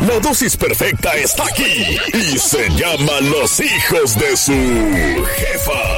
La dosis perfecta está aquí y se llama Los hijos de su jefa.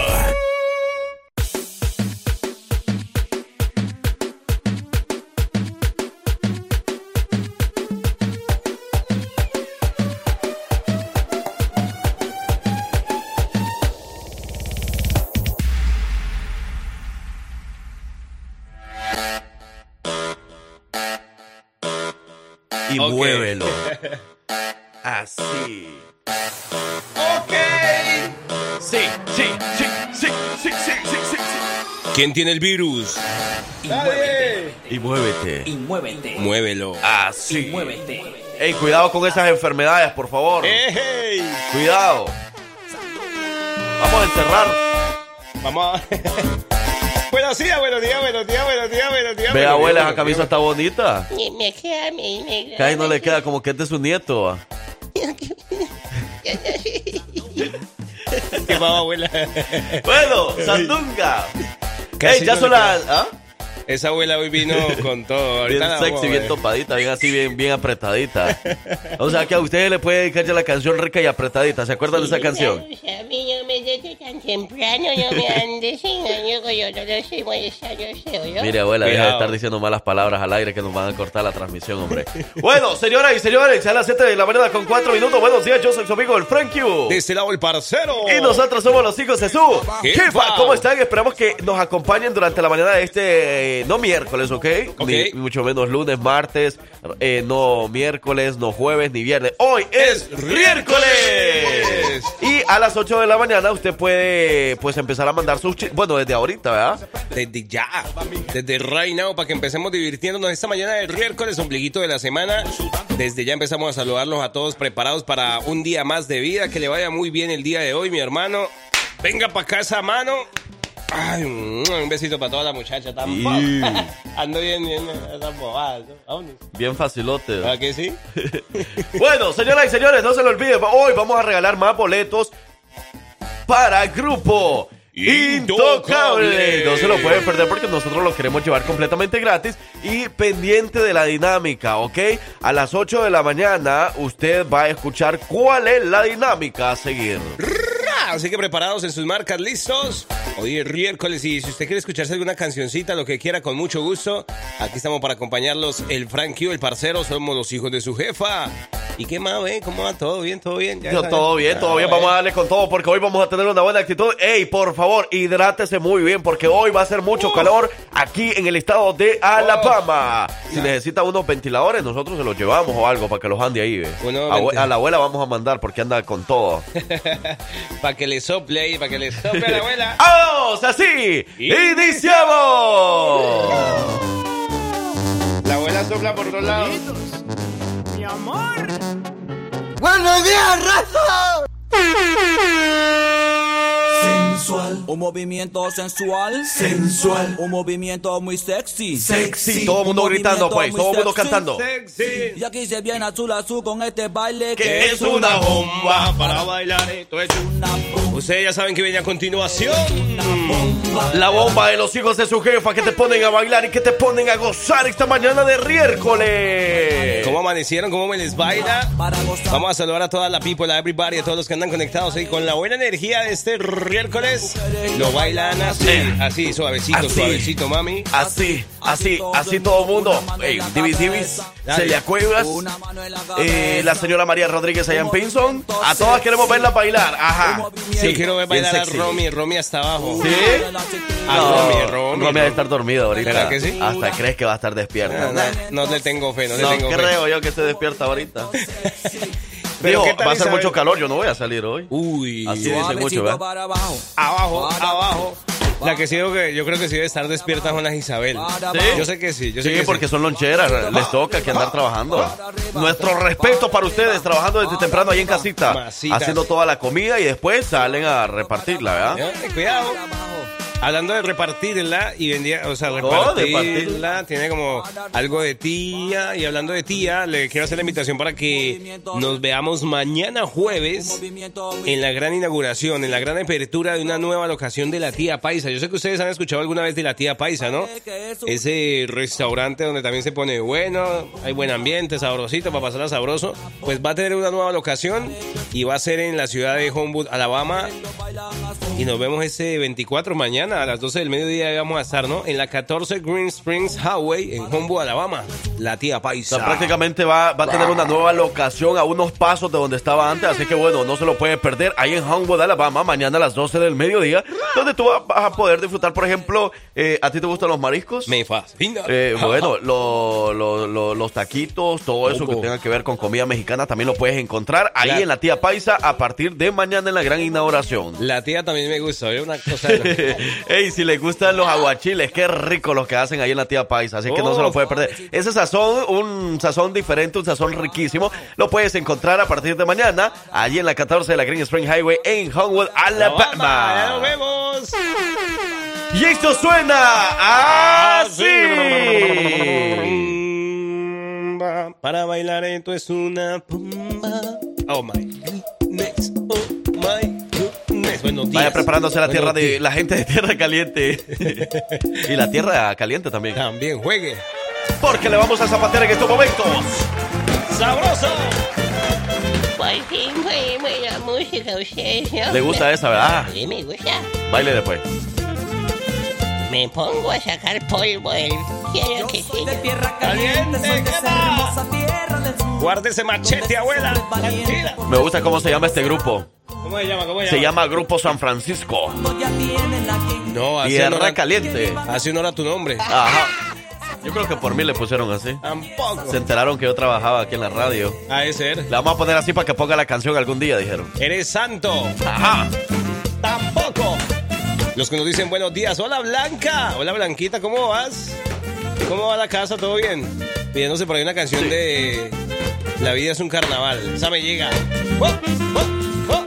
¿Quién tiene el virus? Nadie. Y muévete. Y muévete. Muévelo. Así. Muévete. Ey, cuidado con esas enfermedades, por favor. ¡Ey! Cuidado. Vamos a encerrar. Vamos a... buenos días, buenos días, buenos días, buenos días, buenos días. Ve, buenos abuela, días, esa camisa está bonita. Me, me queda, me, no le queda como que este es su nieto. ¿va? ¿Qué pasa, abuela? Bueno, Sandunga. Ey, ya son las. ¿ah? Esa abuela hoy vino con todo. Bien Ahorita sexy, bien topadita, bien así, bien, bien apretadita. O sea que a ustedes le puede dedicar ya la canción rica y apretadita. ¿Se acuerdan de esa canción? A mí desde tan temprano, no me andes engañando, yo no lo sé molestar, yo sé, ¿no? Mire, abuela, deja de estar diciendo malas palabras al aire que nos van a cortar la transmisión, hombre. bueno, señoras y señores, ya a las 7 de la mañana con 4 minutos. Buenos días, yo soy su amigo el Frank Q. De este lado el parcero. Y nosotros somos los hijos de su Jefa. ¿Cómo están? Esperamos que nos acompañen durante la mañana de este, eh, no miércoles, ¿ok? Ok. Ni mucho menos lunes, martes, eh, no miércoles, no jueves, ni viernes. Hoy es Es miércoles. Y a las 8 de la mañana usted puede, pues, empezar a mandar sus chistes. Bueno, desde ahorita, ¿verdad? Desde ya, desde right now, para que empecemos divirtiéndonos esta mañana del miércoles, ombliguito de la semana. Desde ya empezamos a saludarlos a todos preparados para un día más de vida. Que le vaya muy bien el día de hoy, mi hermano. Venga para casa, mano. Ay, un besito para toda la muchacha. Tampoco. Y- Ando bien, bien. Bien facilote. ¿Verdad que sí? Bueno, señoras y señores, no se lo olviden. Hoy vamos a regalar más boletos para el grupo Intocable. No se lo pueden perder porque nosotros lo queremos llevar completamente gratis y pendiente de la dinámica, ¿ok? A las 8 de la mañana usted va a escuchar cuál es la dinámica a seguir. Así que preparados en sus marcas, listos. Hoy es miércoles y si usted quiere escucharse alguna cancioncita, lo que quiera, con mucho gusto, aquí estamos para acompañarlos. El Frank Q, el parcero, somos los hijos de su jefa. ¿Y qué más, eh? ¿Cómo va? ¿Todo bien? ¿Todo bien? Ya Yo, todo bien, todo Ah, bien. Vamos a darle con todo porque hoy vamos a tener una buena actitud. Ey, por favor, hidrátese muy bien porque hoy va a ser mucho calor aquí en el estado de Alabama. Si necesita unos ventiladores, nosotros se los llevamos o algo para que los ande ahí. ve. Abue- a la abuela vamos a mandar porque anda con todo. Para que le sople ahí, para que le sople a la abuela. ¡Vamos! ¡Así! ¡Iniciamos! La abuela sopla por todos lados. ¡Buenos días, raza! Sensual. Un movimiento sensual. Sensual. Un movimiento muy sexy. Sí, todo el mundo gritando, pues, todo el mundo cantando. Sexy. Y aquí se viene azul azul con este baile Que es una bomba para bailar. Esto es una bomba. Ustedes ya saben que viene a continuación. La bomba de los hijos de su jefa que te ponen a bailar y que te ponen a gozar esta mañana de miércoles. ¿Cómo amanecieron? ¿Cómo me les baila? Vamos a saludar a toda la people, a everybody, a todos los que andan conectados ahí con la buena energía de este miércoles. Lo bailan así, así, suavecito, Así. suavecito, mami. Así, así, así todo el mundo. Ey, Divis Divis, Celia Cuevas, eh, la señora María Rodríguez allá en Pinson. A todas queremos verla bailar. Ajá. Yo quiero ver bailar a. Romy, Romy hasta abajo. ¿Sí? A No, Romy, Romy. Romy debe estar dormida ahorita. ¿Verdad que sí? Hasta crees que va a estar despierta. No, no le tengo fe, no le No tengo fe. creo yo que esté despierta ahorita. Pero Dijo, ¿qué tal va a ser Isabel? mucho calor, yo no voy a salir hoy. Uy, Así dicen mucho, ¿verdad? para abajo. abajo. La que sí, digo que yo creo que sí debe estar despierta Juana Isabel. Para ¿Sí? Yo sé que sí, yo sé Sí, que porque sí. son loncheras, les toca que andar trabajando. Nuestro respeto para ustedes, trabajando desde temprano ahí en casita, Masitas. haciendo toda la comida y después salen a repartirla, ¿verdad? Cuidado. Hablando de repartirla y vendía, o sea, de repartirla, tiene como algo de tía. Y hablando de tía, le quiero hacer la invitación para que nos veamos mañana jueves en la gran inauguración, en la gran apertura de una nueva locación de la tía Paisa. Yo sé que ustedes han escuchado alguna vez de la tía Paisa, ¿no? Ese restaurante donde también se pone bueno, hay buen ambiente, sabrosito, para pasarla sabroso. Pues va a tener una nueva locación y va a ser en la ciudad de Homewood, Alabama. Y nos vemos ese 24 mañana a las 12 del mediodía. Vamos a estar, ¿no? En la 14 Green Springs Highway en Homewood, Alabama. La tía O Paisa. sea, prácticamente va, va a tener una nueva locación a unos pasos de donde estaba antes, así que bueno, no se lo puede perder ahí en Homewood, Alabama, mañana a las 12 del mediodía, donde tú va- vas a poder disfrutar, por ejemplo, eh, ¿a ti te gustan los mariscos? Me fascina. Eh, bueno, lo- lo- lo- los taquitos, todo eso que tenga que ver con comida mexicana, también lo puedes encontrar ahí en la tía Paisa a partir de mañana en la gran inauguración. La tía también me gusta, ¿ve? Una cosa de Ey, si les gustan los aguachiles, qué rico los que hacen ahí en la tía Paisa, así que no se lo puede perder. Ese sazón, un sazón diferente, un sazón riquísimo, lo puedes encontrar a partir de mañana, allí en la 14 de la Green Spring Highway en Homewood, Alabama. Ya nos vemos. Y esto suena así. Para bailar esto es una pumba. Oh my goodness. Buenos días. Vaya preparándose la Buenos tierra de la gente de tierra caliente y la tierra caliente también. También juegue. Porque le vamos a zapatear en estos momentos. ¡Sabroso! Por fin fue buena música ustedes, ¿no? Le gusta esa, ¿verdad? Sí, me gusta. Baile después. Me pongo a sacar polvo del cielo que sí. de tierra Caliente, caliente, soy de ¿qué esa más? hermosa tierra del sur. Guarde ese machete, abuela. Me gusta cómo se llama este grupo. ¿Cómo se llama? ¿Cómo se llama? Se llama Grupo San Francisco. La No, hace Tierra honor, caliente. hace honor a tu nombre. Ajá. Yo creo que por mí le pusieron así. Tampoco. Se enteraron que yo trabajaba aquí en la radio. Ha de ser. Le vamos a poner así para que ponga la canción algún día, dijeron. Eres santo. Ajá. Tampoco. Los que nos dicen buenos días. Hola Blanca. Hola Blanquita, ¿cómo vas? ¿Cómo va la casa? ¿Todo bien? Pidiéndose por ahí una canción de La vida es un carnaval. Esa me llega. Oh, oh, oh,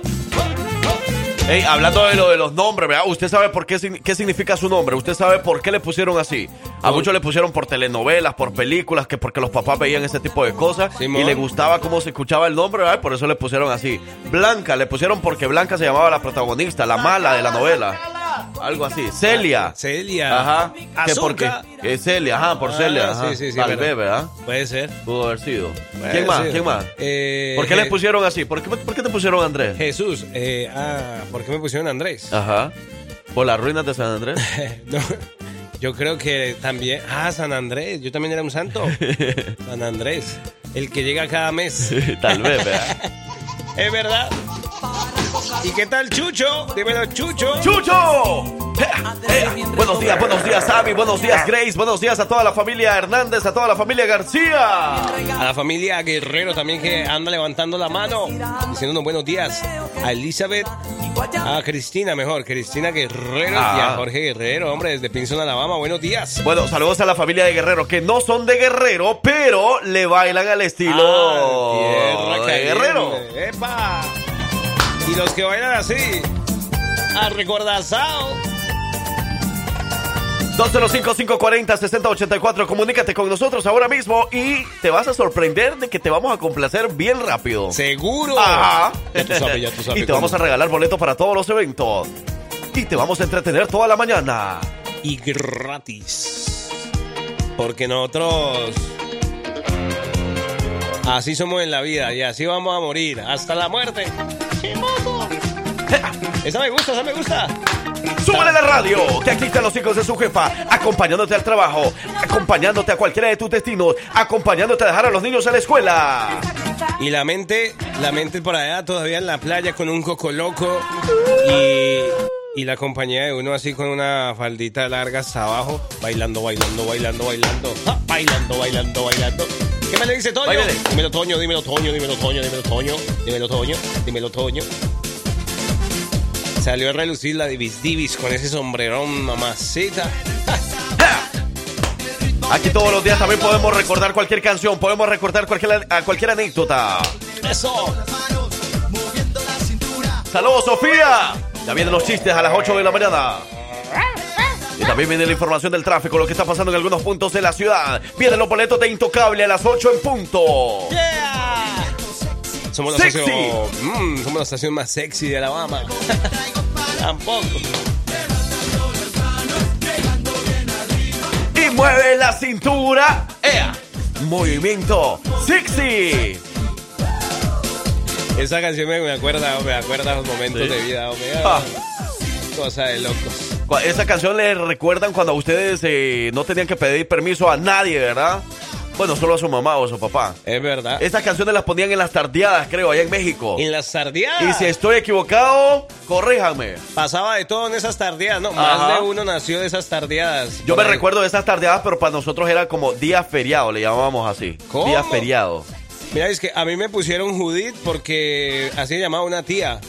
oh, hablando de lo de los nombres, ¿verdad? ¿Usted sabe por qué, qué significa su nombre? ¿Usted sabe por qué le pusieron así? A muchos le pusieron por telenovelas, por películas, que porque los papás veían ese tipo de cosas Simón. y le gustaba cómo se escuchaba el nombre, ¿verdad? Por eso le pusieron así. Blanca, le pusieron porque Blanca se llamaba la protagonista, la mala de la novela. Algo así. Celia. Celia. Ajá. Azúcar. es Celia, ajá, por Ah, Celia. ajá. sí, sí, sí, Tal pero- vez, ¿verdad? Puede ser. Pudo haber sido. Puede ¿Quién más? ser. ¿Quién más? Eh, ¿Por qué le Je- pusieron así? ¿Por qué, por qué te pusieron Andrés? Jesús. eh, ah, ¿por qué me pusieron Andrés? Ajá. ¿Por las ruinas de San Andrés? No, yo creo que también. Ah, San Andrés. Yo también era un santo. San Andrés. El que llega cada mes. Tal vez, ¿verdad? Es verdad. ¿Y qué tal, Chucho? Dímelo, Chucho. ¡Chucho! ¡Ea! ¡Ea! Buenos días, buenos días, Sammy. Buenos días, Grace. Buenos días a toda la familia Hernández, a toda la familia García. A la familia Guerrero también que anda levantando la mano, diciéndonos buenos días. A Elizabeth, a Cristina, mejor, Cristina Guerrero y Ah. a Jorge Guerrero, hombre, desde Pinson, Alabama. Buenos días. Bueno, saludos a la familia de Guerrero, que no son de Guerrero, pero le bailan al estilo Ah, tierra de. Guerrero. ¡Epa! Y los que bailan así, a recordazao. 205-540-6084. Comunícate con nosotros ahora mismo y te vas a sorprender de que te vamos a complacer bien rápido. Seguro. Ajá. Ya tú sabes, ya tú sabes y te vamos a regalar boleto para todos los eventos. Y te vamos a entretener toda la mañana. Y gratis. Porque nosotros. Así somos en la vida y así vamos a morir. Hasta la muerte. Esa me gusta, esa me gusta. Súbele la radio, que aquí están los hijos de su jefa, acompañándote al trabajo, acompañándote a cualquiera de tus destinos, acompañándote a dejar a los niños a la escuela. Y la mente, la mente por allá todavía en la playa con un coco loco y, y la compañía de uno así con una faldita larga hasta abajo, bailando, bailando, bailando, bailando, ¡Ja! bailando, bailando, bailando. ¿Qué me le dice Toño? Báilele. Dímelo Toño, dímelo Toño, dímelo Toño, dímelo Toño, dímelo Toño, dímelo Toño. Salió a relucir la Divis Divis con ese sombrerón, mamacita. Aquí todos los días también podemos recordar cualquier canción, podemos recordar cualquier, cualquier anécdota. Eso. Saludos, Sofía. Ya vienen los chistes a las 8 de la mañana. Y también viene la información del tráfico, lo que está pasando en algunos puntos de la ciudad. Vienen los boletos de Intocable a las 8 en punto. Somos la, Sexy. estación, mm, somos la estación más sexy de Alabama. Tampoco. Y mueve la cintura. ¡Ea! Movimiento sexy. Esa canción me, me acuerda, me acuerda los momentos Sí. de vida. hombre. Ah. Cosa de locos. Esa canción le recuerdan cuando ustedes eh, no tenían que pedir permiso a nadie, ¿verdad? Bueno, solo a su mamá o a su papá. Es verdad. Estas canciones las ponían en las tardeadas, creo, allá en México. En las tardeadas. Y si estoy equivocado, corríjanme. Pasaba de todo en esas tardeadas, ¿no? Ajá. Más de uno nació de esas tardeadas. Yo me ahí. recuerdo de esas tardeadas, pero para nosotros era como día feriado, le llamábamos así. ¿Cómo? Día feriado. Mira, es que a mí me pusieron Judith porque así llamaba una tía.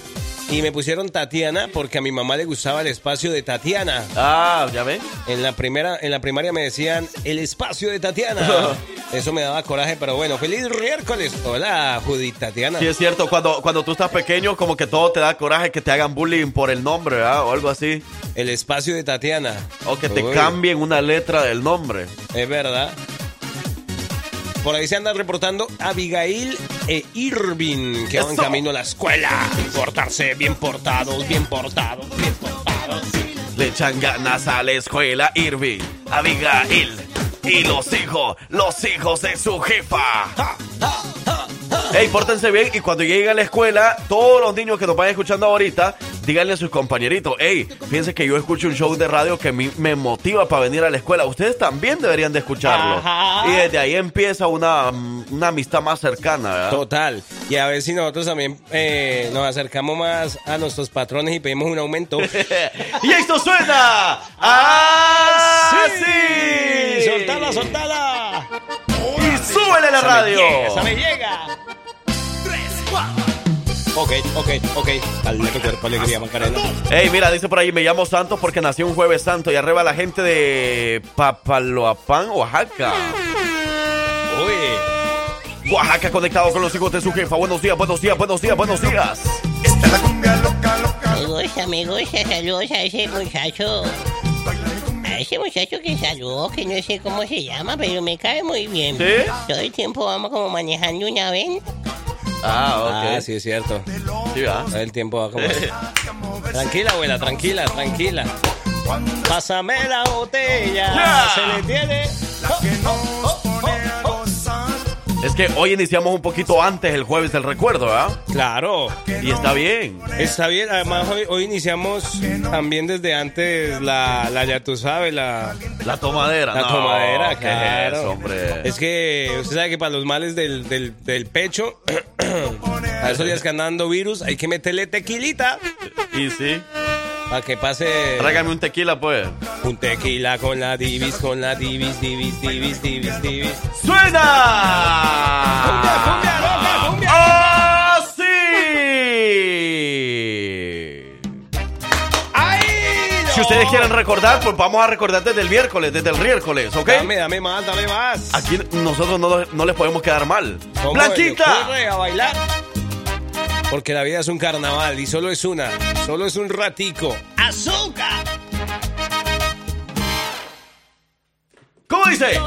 Y me pusieron Tatiana porque a mi mamá le gustaba el espacio de Tatiana. Ah, ¿ya ven? En la primera, en la primaria me decían el espacio de Tatiana. Eso me daba coraje, pero bueno, feliz miércoles. Hola, Judith Tatiana. Sí, es cierto, cuando, cuando tú estás pequeño, como que todo te da coraje que te hagan bullying por el nombre, ¿verdad? O algo así. El espacio de Tatiana. O que te Uy, cambien una letra del nombre. Es verdad. Por ahí se andan reportando Abigail e Irving, que van camino a la escuela. Portarse bien portados, bien portados, bien portados. Le echan ganas a la escuela Irving, Abigail y los hijos, los hijos de su jefa. Ey, pórtense bien y cuando lleguen a la escuela, todos los niños que nos vayan escuchando ahorita, díganle a sus compañeritos, hey, fíjense que yo escucho un show de radio que mí me motiva para venir a la escuela. Ustedes también deberían de escucharlo. Ajá. Y desde ahí empieza una, una amistad más cercana, ¿verdad? Total. Y a ver si nosotros también eh, nos acercamos más a nuestros patrones y pedimos un aumento. y esto suena así. ¡Soltala, soltala! Y súbele la Esa me radio. llega, esa me llega. Ok, ok, ok. Dale tu cuerpo, alegría, Macarena. Hey, mira, dice por ahí, me llamo Santos porque nací un jueves santo y arriba la gente de Papaloapán, Oaxaca. Uy. Oaxaca conectado con los hijos de su jefa. Buenos días, buenos días, buenos días, buenos días. Esta es la cumbia loca, loca. Me gusta, me gusta. Saludos a ese muchacho. A ese muchacho que saludó, que no sé cómo se llama, pero me cae muy bien. ¿Sí? Todo el tiempo vamos como manejando una venta. Ah, Ah, sí, es cierto. Sí, ¿verdad? El tiempo va como... Tranquila, abuela, tranquila, tranquila. Pásame la botella. Se le tiene... Nos pone a gozar. Es que hoy iniciamos un poquito antes el jueves del recuerdo, ¿verdad? Claro. Y está bien. Está bien, además hoy, hoy iniciamos también desde antes la, la ya tú sabes, la, La tomadera. la no, tomadera, ¿qué claro. es hombre? Es que usted sabe que para los males del, del, del pecho, a esos días que andan dando virus, hay que meterle tequilita Y sí. Para que pase Tráigame un tequila, pues. un tequila con la divis, con la divis, divis, divis, divis, divis. ¡Suena! Cumbia, cumbia, loca, cumbia. ¡Así! ¡Ay! Si ustedes quieren recordar, pues vamos a recordar desde el miércoles, desde el miércoles, ¿ok? Dame, dame más, dame más. Aquí nosotros no, no les podemos quedar mal. ¿Cómo ¡Blanquita! a bailar? Porque la vida es un carnaval y solo es una, solo es un ratico. ¡Azúcar! ¿Cómo dice?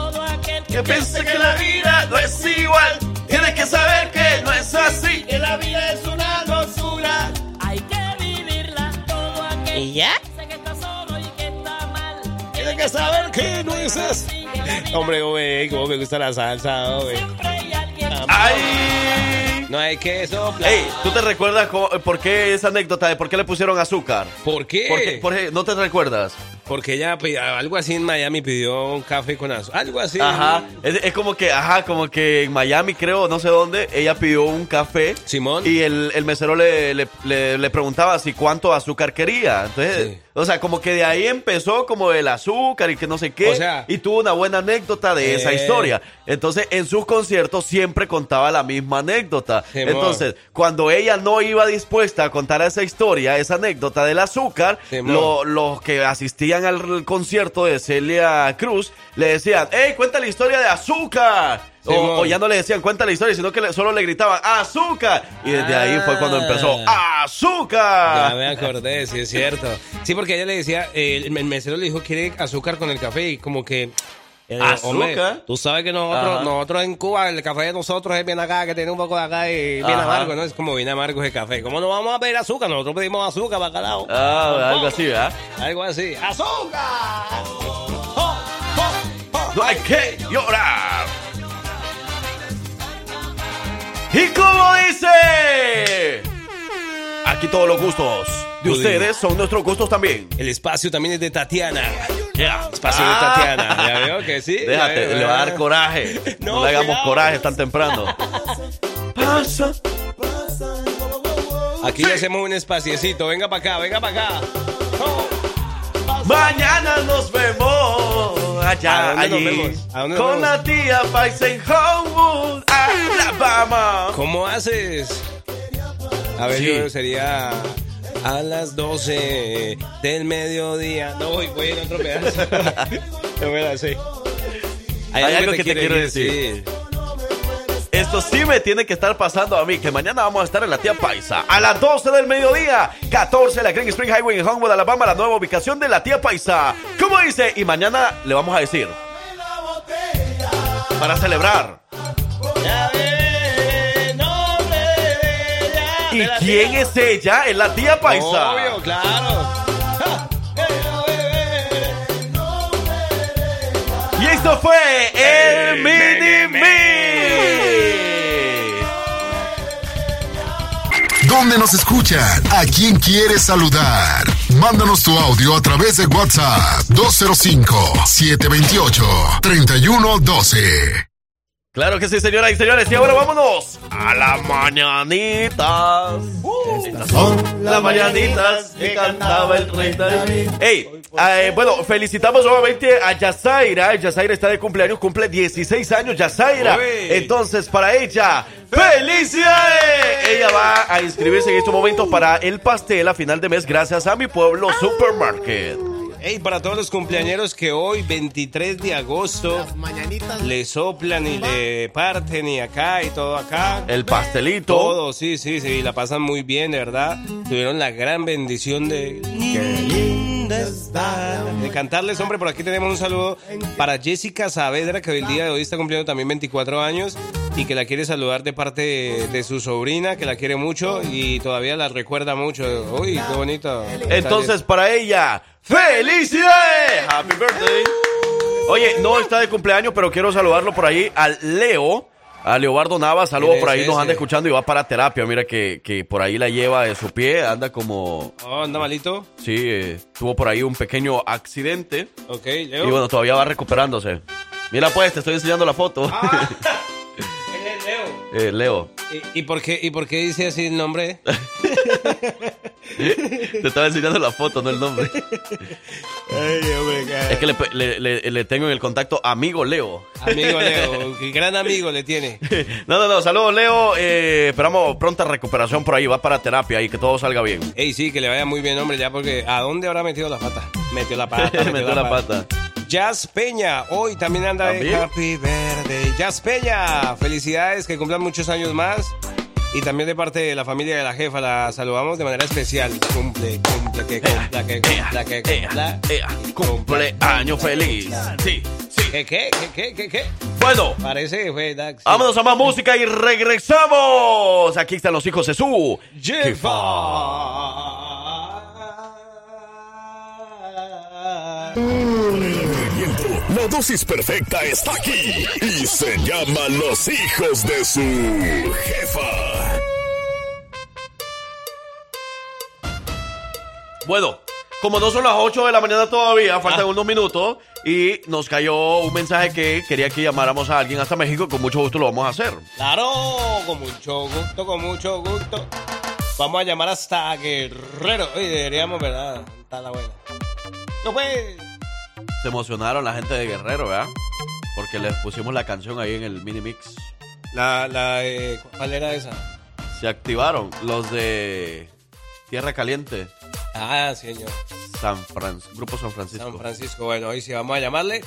Que piense que la vida no es igual. Tienes que saber que no es así. Que la vida es una locura. Hay que vivirla todo aquel ¿Y ya? que está solo y que está mal. Tienes que saber que no es así. Hombre, güey, cómo me gusta la salsa, güey. Siempre hay alguien. ¡Ay! No hay que soplar. Ey, ¿tú te recuerdas cómo- por qué esa anécdota de por qué le pusieron azúcar? ¿Por qué? ¿Por qué? ¿No te recuerdas? Porque ella algo así en Miami pidió un café con azúcar. Algo así. Ajá. Es, es como que, ajá, como que en Miami, creo, no sé dónde, ella pidió un café. Simón. Y el, el mesero le, le, le- le preguntaba si cuánto azúcar quería. Entonces, Sí. O sea, como que de ahí empezó como el azúcar y que no sé qué. O sea- y tuvo una buena anécdota de esa Eh. historia. Entonces, en sus conciertos siempre contaba la misma anécdota. Entonces, cuando ella no iba dispuesta a contar esa historia, esa anécdota del azúcar, Simón. lo- los que asistían al concierto de Celia Cruz le decían, ¡Ey, cuenta la historia de azúcar! O, Simón. o ya no le decían cuenta la historia, sino que le- solo le gritaban ¡Azúcar! Y desde ahí fue cuando empezó Ah. azúcar. Ya me acordé, sí es cierto. Sí, porque ella le decía, eh, el mesero le dijo, quiere azúcar con el café y como que... eh, ¿Azúcar? hombre, tú sabes que nosotros, Ajá. nosotros en Cuba, el café de nosotros es bien acá, que tiene un poco de acá y bien Ajá. amargo, ¿no? Es como bien amargo ese café. ¿Cómo no vamos a pedir azúcar? Nosotros pedimos azúcar, bacalao. Ah, algo así, ¿verdad? Algo así. ¡Azúcar! No hay que llorar. ¿Y cómo dice? Aquí todos los gustos de ustedes son nuestros gustos también. El espacio también es de Tatiana. Espacio de Tatiana. ¿Ya veo que sí? Déjate, veo, le va a dar coraje. No, No, le hagamos cuidado. coraje tan temprano. Pasa. Aquí le hacemos un espaciecito. Venga para acá, venga para acá. Mañana nos vemos allá, ¿A dónde nos allí, vemos? ¿A dónde nos con vemos? la tía Paisa en Homewood, Alabama. ¿Cómo haces? A ver, Sí. yo sería a las 12 del mediodía. No, voy, voy en otro pedazo. no me la sé. Hay algo que te quiere quiero decir. Esto sí me tiene que estar pasando a mí, que mañana vamos a estar en la tía Paisa. A las 12 del mediodía, 14 la Green Spring Highway en Homewood, Alabama, la nueva ubicación de la tía Paisa. ¿Cómo dice? Y mañana le vamos a decir. Para celebrar. ¿Y quién es ella? Es la tía Paisa. Obvio, claro. Y esto fue el Mini Me. ¿Dónde nos escuchan? ¿A quién quieres saludar? Mándanos tu audio a través de WhatsApp 205-728-3112. Claro que sí, señoras y señores. Y ahora vámonos a las mañanitas. Estas son las mañanitas que cantaba el rey David. Hey, eh, bueno, felicitamos nuevamente a Yazaira. Yazaira está de cumpleaños, cumple 16 años, Yazaira. Uy. Entonces, para ella, ¡felicidades! Ella va a inscribirse en estos momentos para el pastel a final de mes gracias a mi pueblo Supermarket. Hey, para todos los cumpleañeros que hoy, 23 de agosto, le soplan y le parten y acá y todo acá. El pastelito. Todo, sí, sí, sí, la pasan muy bien, de verdad. Tuvieron la gran bendición de... De cantarles, hombre, por aquí tenemos un saludo para Jessica Saavedra, que el día de hoy está cumpliendo también 24 años y que la quiere saludar de parte de, de su sobrina, que la quiere mucho y todavía la recuerda mucho. Uy, qué bonito. Entonces, para ella, ¡felicidades! ¡Happy birthday! Oye, no está de cumpleaños, pero quiero saludarlo por ahí al Leo, a Leobardo Nava. Saludos ¿Quién por ahí, nos anda escuchando y va para terapia. Mira que, que por ahí la lleva de su pie, anda como. Oh, anda malito. Sí, eh, tuvo por ahí un pequeño accidente. Ok, Leo. Y bueno, todavía va recuperándose. Mira, pues, te estoy enseñando la foto. Ah. Eh, Leo, ¿Y, y por qué, ¿Y por qué dice así el nombre? te estaba enseñando la foto, no el nombre. Es que le, le- le- le tengo en el contacto amigo Leo. Amigo Leo, gran amigo le tiene. No, no, no, saludos Leo. Eh, esperamos pronta recuperación por ahí. Va para terapia y que todo salga bien. Ey, sí, que le vaya muy bien, hombre, ya porque ¿a dónde habrá metido la pata? Metió la pata. Metió la pata. Jazz Peña, hoy también anda de. Happy Verde. Jazz Peña, felicidades, que cumplan muchos años más. Y también de parte de la familia de la jefa la saludamos de manera especial. Cumple, cumple, que cumpla, que cumpla, que cumpla. Ea, cumpleaños feliz. Sí, sí. ¿Qué, qué, qué, qué, qué? Bueno, Parece que fue Dax. vámonos a más música y regresamos. Aquí están los hijos de su La dosis perfecta está aquí y se llama Los hijos de su jefa. Bueno, como no son las 8 de la mañana todavía, faltan Ah. unos minutos y nos cayó un mensaje que quería que llamáramos a alguien hasta México. Con mucho gusto lo vamos a hacer. Claro, con mucho gusto, con mucho gusto. Vamos a llamar hasta Guerrero. Oye, deberíamos, ¿verdad? Está la buena. No pues. Se emocionaron la gente de Guerrero, ¿verdad? Porque les pusimos la canción ahí en el mini mix. La, la, eh, ¿cuál era esa? Se activaron los de Tierra Caliente, Ah, señor. San Fran Grupo San Francisco. San Francisco. Bueno, hoy sí vamos a llamarle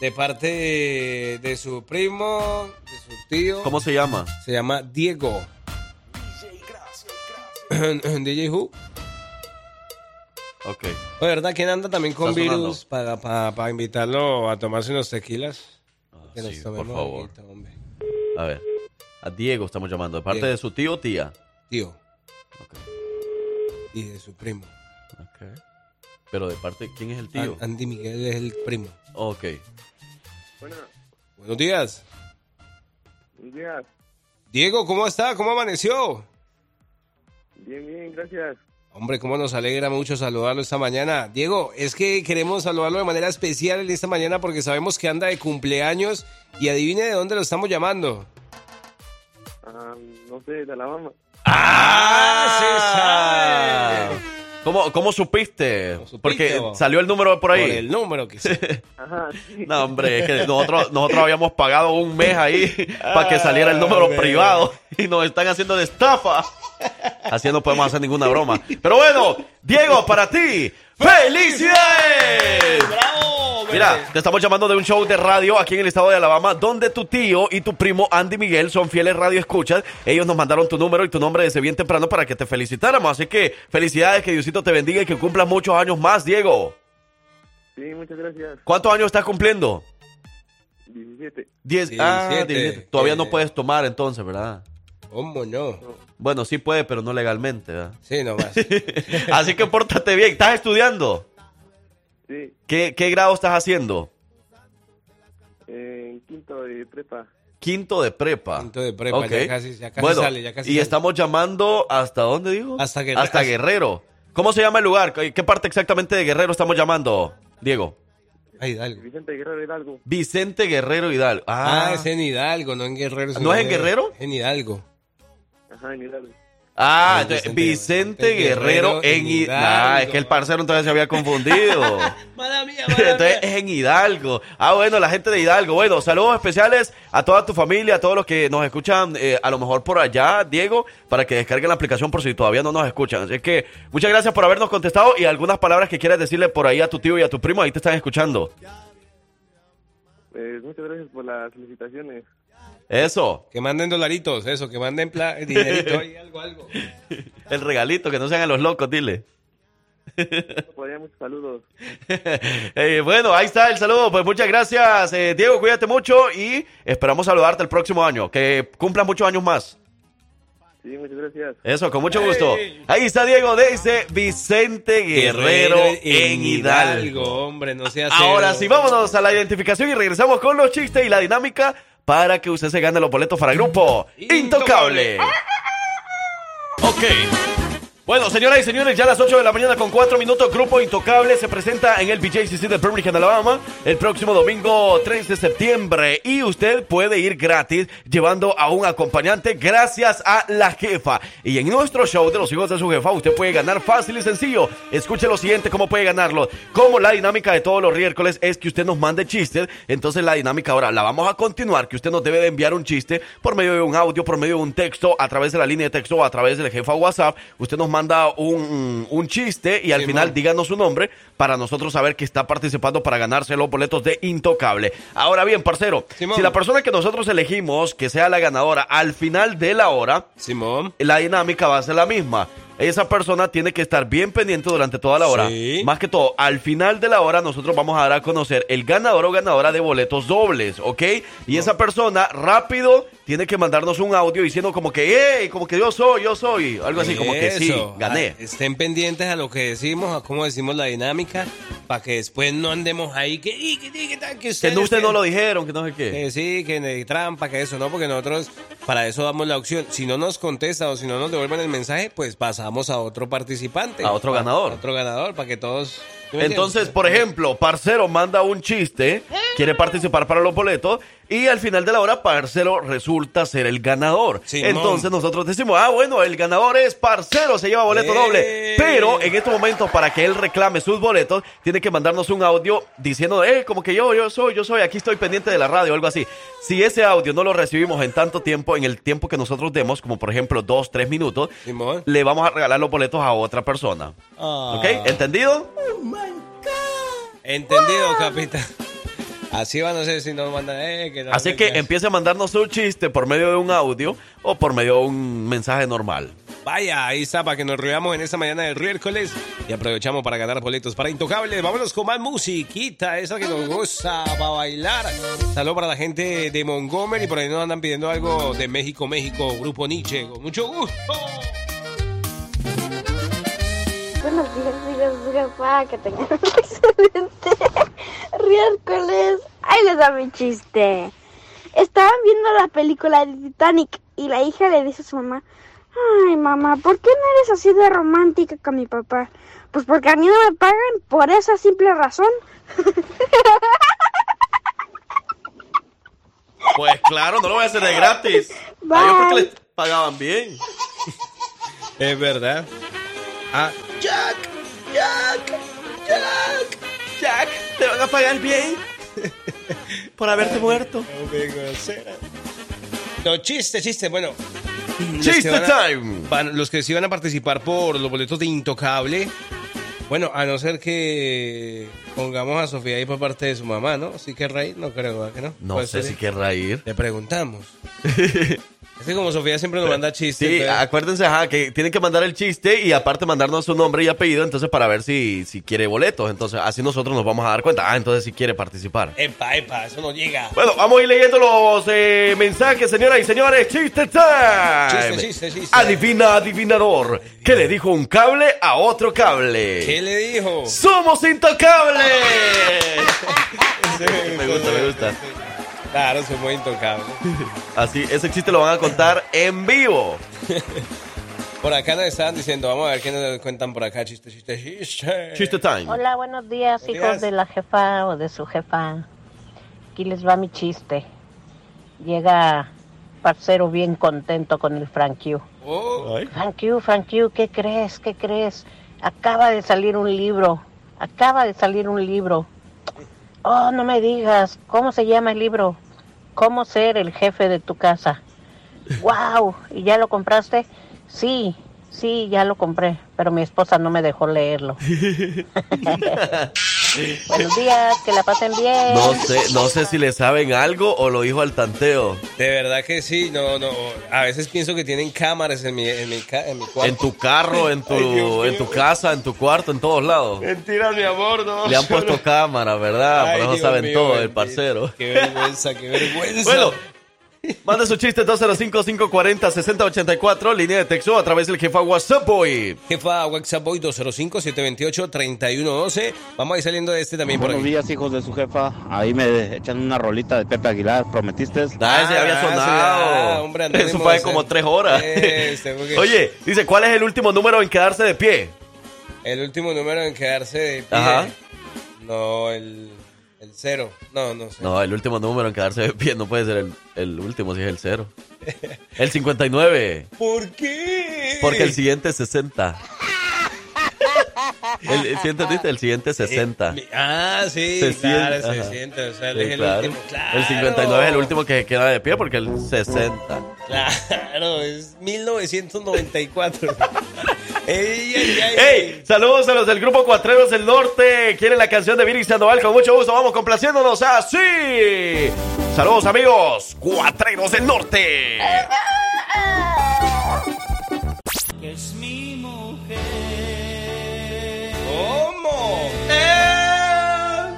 de parte de, de su primo, de su tío. ¿Cómo se llama? Se llama Diego. DJ Who. Ok. ¿De verdad quién anda también con virus para, para, para invitarlo a tomarse unos tequilas? Que nos Ah, sí, por favor. hombre. A ver. A Diego estamos llamando. ¿De parte Diego. de su tío o tía? Tío. Ok. Y de su primo. Ok. Pero de parte, ¿quién es el tío? An- Andy Miguel es el primo. Ok. Bueno, Buenos días. buenos días. Diego, ¿cómo está? ¿Cómo amaneció? Bien, bien, gracias. Hombre, cómo nos alegra mucho saludarlo esta mañana. Diego, es que queremos saludarlo de manera especial en esta mañana porque sabemos que anda de cumpleaños y adivine de dónde lo estamos llamando. Ah, no sé, de Alabama. ¡Ah! sabe! ¿Cómo, cómo supiste? ¿Cómo supiste, Porque vos? salió el número por ahí. Por el número que sí. Ajá, sí. No, hombre, es que nosotros, nosotros habíamos pagado un mes ahí para que saliera el número hombre. privado y nos están haciendo de estafa. Así no podemos hacer ninguna broma. Pero bueno, Diego, para ti, ¡felicidades! Mira, te estamos llamando de un show de radio aquí en el estado de Alabama, donde tu tío y tu primo Andy Miguel son fieles radio escuchas. Ellos nos mandaron tu número y tu nombre desde bien temprano para que te felicitáramos. Así que felicidades, que Diosito te bendiga y que cumplas muchos años más, Diego. Sí, muchas gracias. ¿Cuántos años estás cumpliendo? 17. Diez. Ah, 17. 17. Todavía Eh. no puedes tomar entonces, ¿verdad? ¿Cómo no? Bueno, sí puede, pero no legalmente, ¿verdad? Sí, nomás. Así que pórtate bien. ¿Estás estudiando? Sí, ¿Qué, qué grado estás haciendo? en quinto de prepa. Quinto de prepa. Quinto de prepa, Ok. ya casi- ya casi bueno, sale, ya casi y sale. estamos llamando hasta dónde digo? Hasta Guerrero. Hasta Guerrero. ¿Cómo se llama el lugar? ¿Qué parte exactamente de Guerrero estamos llamando, Diego? Ay, Hidalgo. Vicente Guerrero Hidalgo. Vicente Guerrero Hidalgo. Ah, Ah, es en Hidalgo, no en Guerrero. ¿No es en Guerrero? En Hidalgo. Ajá, en Hidalgo. Ah, entonces, Vicente Vicente Guerrero Guerrero en Hidalgo. Hidalgo. Ah, es que el parcero entonces se había confundido. Mala mía, Entonces es en Hidalgo. Ah, bueno, la gente de Hidalgo. Bueno, saludos especiales a toda tu familia, a todos los que nos escuchan, eh, a lo mejor por allá, Diego, para que descarguen la aplicación por si todavía no nos escuchan. Así que muchas gracias por habernos contestado y algunas palabras que quieras decirle por ahí a tu tío y a tu primo, ahí te están escuchando. Pues muchas gracias por las felicitaciones. Eso, Que manden dolaritos, eso, que manden pla- dinerito ahí, algo, algo. el regalito, que no sean a los locos, dile. Muchos saludos. Eh, bueno, ahí está el saludo. Pues muchas gracias, eh, Diego. Cuídate mucho y esperamos saludarte el próximo año. Que cumplas muchos años más. Sí, muchas gracias. Eso, con mucho gusto. Ahí está Diego desde Vicente Guerrero, en Hidalgo. hombre, no seas Ahora cero. sí, vámonos a la identificación y regresamos con los chistes y la dinámica para que usted se gane los boletos para el grupo Intocable. Ok. Bueno, señoras y señores, ya a las 8 de la mañana con 4 minutos, Grupo Intocable se presenta en el BJCC de Birmingham, Alabama, el próximo domingo 3 de septiembre. Y usted puede ir gratis llevando a un acompañante gracias a la jefa. Y en nuestro show de los hijos de su jefa, usted puede ganar fácil y sencillo. Escuche lo siguiente, cómo puede ganarlo. Como la dinámica de todos los miércoles es que usted nos mande chistes, entonces la dinámica ahora la vamos a continuar, que usted nos debe de enviar un chiste por medio de un audio, por medio de un texto, a través de la línea de texto o a través del jefa WhatsApp. Usted nos un, un chiste y al final díganos su nombre para nosotros saber que está participando para ganarse los boletos de Intocable. Ahora bien, parcero, Simón. si la persona que nosotros elegimos que sea la ganadora al final de la hora, Simón. la dinámica va a ser la misma. Esa persona tiene que estar bien pendiente durante toda la hora. Sí. Más que todo, al final de la hora nosotros vamos a dar a conocer el ganador o ganadora de boletos dobles, ¿ok? Y esa persona rápido tiene que mandarnos un audio diciendo como que, hey, como que yo soy, yo soy. Algo así, como que sí, gané. Ah, Estén pendientes a lo que decimos, a cómo decimos la dinámica, para que después no andemos ahí que, y, que, y, que, que Que ustedes no, usted no lo dijeron, que no sé qué. Que sí, que de trampa, que eso, no, porque nosotros para eso damos la opción. Si no nos contesta o si no nos devuelven el mensaje, pues pasamos a otro participante. A otro ganador. A otro ganador, para que todos... ¿tú me Entonces, por ejemplo, Parcero manda un chiste, quiere participar para los boletos y al final de la hora Parcero resulta ser el ganador. Entonces nosotros decimos, ah, bueno, el ganador es Parcero, se lleva boleto ¡Eh! doble. Pero en estos momentos, para que él reclame sus boletos, tiene que mandarnos un audio diciendo, eh, como que yo, yo soy, yo soy, aquí estoy pendiente de la radio, algo así. Si ese audio no lo recibimos en tanto tiempo, en el tiempo que nosotros demos, como por ejemplo dos, tres minutos, Simón. le vamos a regalar los boletos a otra persona. Ah. ¿Ok? ¿Entendido? Entendido, capitán. Así van a ser si nos mandan... Eh, que no Así que empiece a mandarnos un chiste por medio de un audio o por medio de un mensaje normal. Vaya, ahí está, para que nos reamos en esta mañana del miércoles y aprovechamos para ganar boletos para Intocable. Vámonos con más musiquita, esa que nos gusta para bailar. Saludos para la gente de Montgomery, por ahí nos andan pidiendo algo de México, México, Grupo Nietzsche, con mucho gusto. Buenos días, hijos de jefa, que tengan un excelente miércoles. Ahí les da mi chiste. Estaban viendo la película de Titanic y la hija le dice a su mamá, ay mamá, ¿por qué no eres así de romántica con mi papá? Pues porque a mí no me pagan por esa simple razón. Pues claro, no lo voy a hacer de gratis. Bye. A ellos porque les pagaban bien. Es verdad. Ah, Jack, Jack, Jack, Jack, te van a pagar bien por haberte muerto. no, chiste, chiste, bueno. Chiste que van a- time. van- los que sí van a participar por los boletos de Intocable. Bueno, a no ser que pongamos a Sofía ahí por parte de su mamá, ¿no? Sí que Rey, no creo, ¿verdad que no? No Puede sé ser. si querrá ir. Le preguntamos. es que como Sofía siempre nos manda chistes. Sí, entonces- acuérdense, ajá, que tienen que mandar el chiste y aparte mandarnos su nombre y apellido, entonces para ver si, si quiere boletos. Entonces, así nosotros nos vamos a dar cuenta. Ah, entonces si quiere participar. Epa, epa, eso no llega. Bueno, vamos a ir leyendo los eh, mensajes, señoras y señores. Chiste time. Chiste, chiste, chiste. Adivina, adivinador. ¿Qué le dijo un cable a otro cable? ¿Qué le dijo? ¡Somos intocables! me gusta, me gusta. Claro, somos intocables. Así, ese chiste lo van a contar en vivo. Por acá nos estaban diciendo, vamos a ver qué nos cuentan por acá. Chiste, chiste, chiste. Chiste time. Hola, buenos días, Buenos hijos días. de la jefa o de su jefa. Aquí les va mi chiste. Llega parcero bien contento con el Frank Q. Oh, Frank Q, Frank Q, ¿qué crees? ¿Qué crees? Acaba de salir un libro. Acaba de salir un libro. Oh, no me digas. ¿Cómo se llama el libro? ¿Cómo ser el jefe de tu casa? ¡Wow! ¿Y ya lo compraste? Sí, sí, ya lo compré, pero mi esposa no me dejó leerlo. Buenos días, que la pasen bien. No sé, no sé si le saben algo o lo dijo al tanteo. de verdad que sí, no, no. A veces pienso que tienen cámaras en mi, en mi, en mi cuarto. En tu carro, en tu, en tu casa, en tu cuarto, en todos lados. Mentira, mi amor, no. Le han puesto cámara, ¿verdad? Ay, Por eso Dios saben mío, todo, el parcero. Qué vergüenza, qué vergüenza. Bueno, manda su chiste 205-540-6084, línea de texto a través del jefa WhatsApp Boy. Jefa WhatsApp Boy 205-728-3112. Vamos a ir saliendo de este también por Buenos aquí. días, hijos de su jefa. Ahí me echan una rolita de Pepe Aguilar, ¿prometiste? Ah, ese había Ah, sonado. ah, hombre, andamos Eso fue como hacer- tres horas. Este, porque- Oye, dice, ¿cuál es el último número en quedarse de pie? El último número en quedarse de pie. Ajá. No, el, el cero. No, no sé. No, el último número en quedarse de pie no puede ser el, el último si es el cero. El 59. ¿Por qué? Porque el siguiente es 60. El, el- ¿sí entendiste? El siguiente es 60. Mi- Ah, sí, Se claro, siente, se ajá. siente. O sea, él Sí, es el claro. último. Claro. El 59 es el último que queda de pie porque el 60. Claro, es 1994. ey, ey, ey. ¡Ey! Saludos a los del grupo Cuatreros del Norte. ¿Quieren la canción de Viri Sandoval? Con mucho gusto, vamos complaciéndonos así. Saludos, amigos. Cuatreros del Norte. Es mi mujer. ¿Cómo?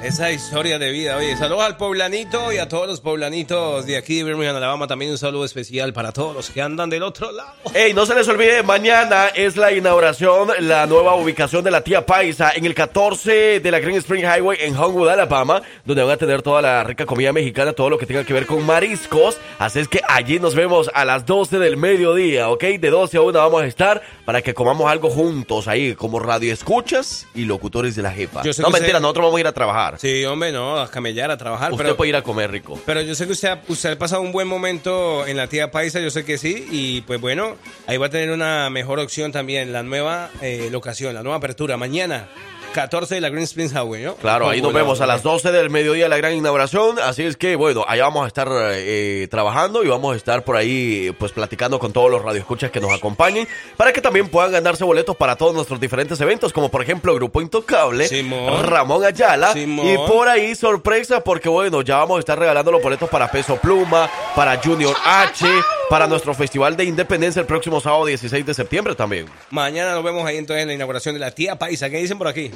Esa historia de vida. Oye, saludos al poblanito y a todos los poblanitos de aquí de Birmingham, Alabama. También un saludo especial para todos los que andan del otro lado. Ey, no se les olvide, mañana es la inauguración, la nueva ubicación de la tía Paisa en el 14 de la Green Spring Highway en Homewood, Alabama, donde van a tener toda la rica comida mexicana, todo lo que tenga que ver con mariscos. Así es que allí nos vemos a las 12 del mediodía, ¿ok? De 12 a 1 vamos a estar para que comamos algo juntos ahí, como radio escuchas y locutores de la jefa. Yo No, mentira, nosotros vamos a ir a trabajar. Sí, hombre, no, a camellar, a trabajar. Usted pero, puede ir a comer rico. pero yo sé que usted, ha- usted ha pasado un buen momento en la tía Paisa, yo sé que sí. Y pues bueno, ahí va a tener una mejor opción también, la nueva eh, locación, la nueva apertura. Mañana, 14 de la Green Springs Highway, ¿no? Claro, ahí nos vemos a las 12 del mediodía de la gran inauguración. Así es que, bueno, allá vamos a estar eh, trabajando y vamos a estar por ahí, pues, platicando con todos los radioescuchas que nos acompañen para que también puedan ganarse boletos para todos nuestros diferentes eventos, como por ejemplo Grupo Intocable, Simón. Ramón Ayala Simón. y por ahí sorpresa porque, bueno, ya vamos a estar regalando los boletos para Peso Pluma, para Junior H, para nuestro Festival de Independencia el próximo sábado 16 de septiembre también. Mañana nos vemos ahí entonces en la inauguración de la tía Paisa. ¿Qué dicen por aquí?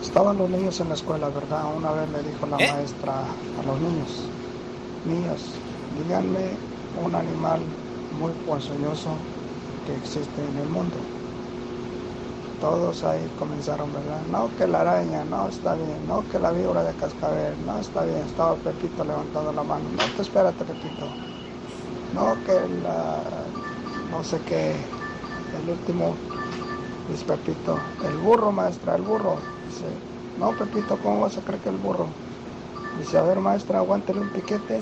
Estaban los niños en la escuela, ¿verdad? Una vez le dijo la ¿Eh? maestra a los niños, niños, díganme un animal muy ponzoñoso que existe en el mundo. Todos ahí comenzaron, ¿verdad? No, que la araña, no, está bien. No, que la víbora de cascabel, no, está bien. Estaba Pepito levantando la mano. No, te espérate, Pepito. No, que la, no sé qué, el último, dice Pepito, el burro, maestra, el burro. Dice, no, Pepito, ¿cómo vas a creer que el burro? Dice, a ver, maestra, aguántele un piquete.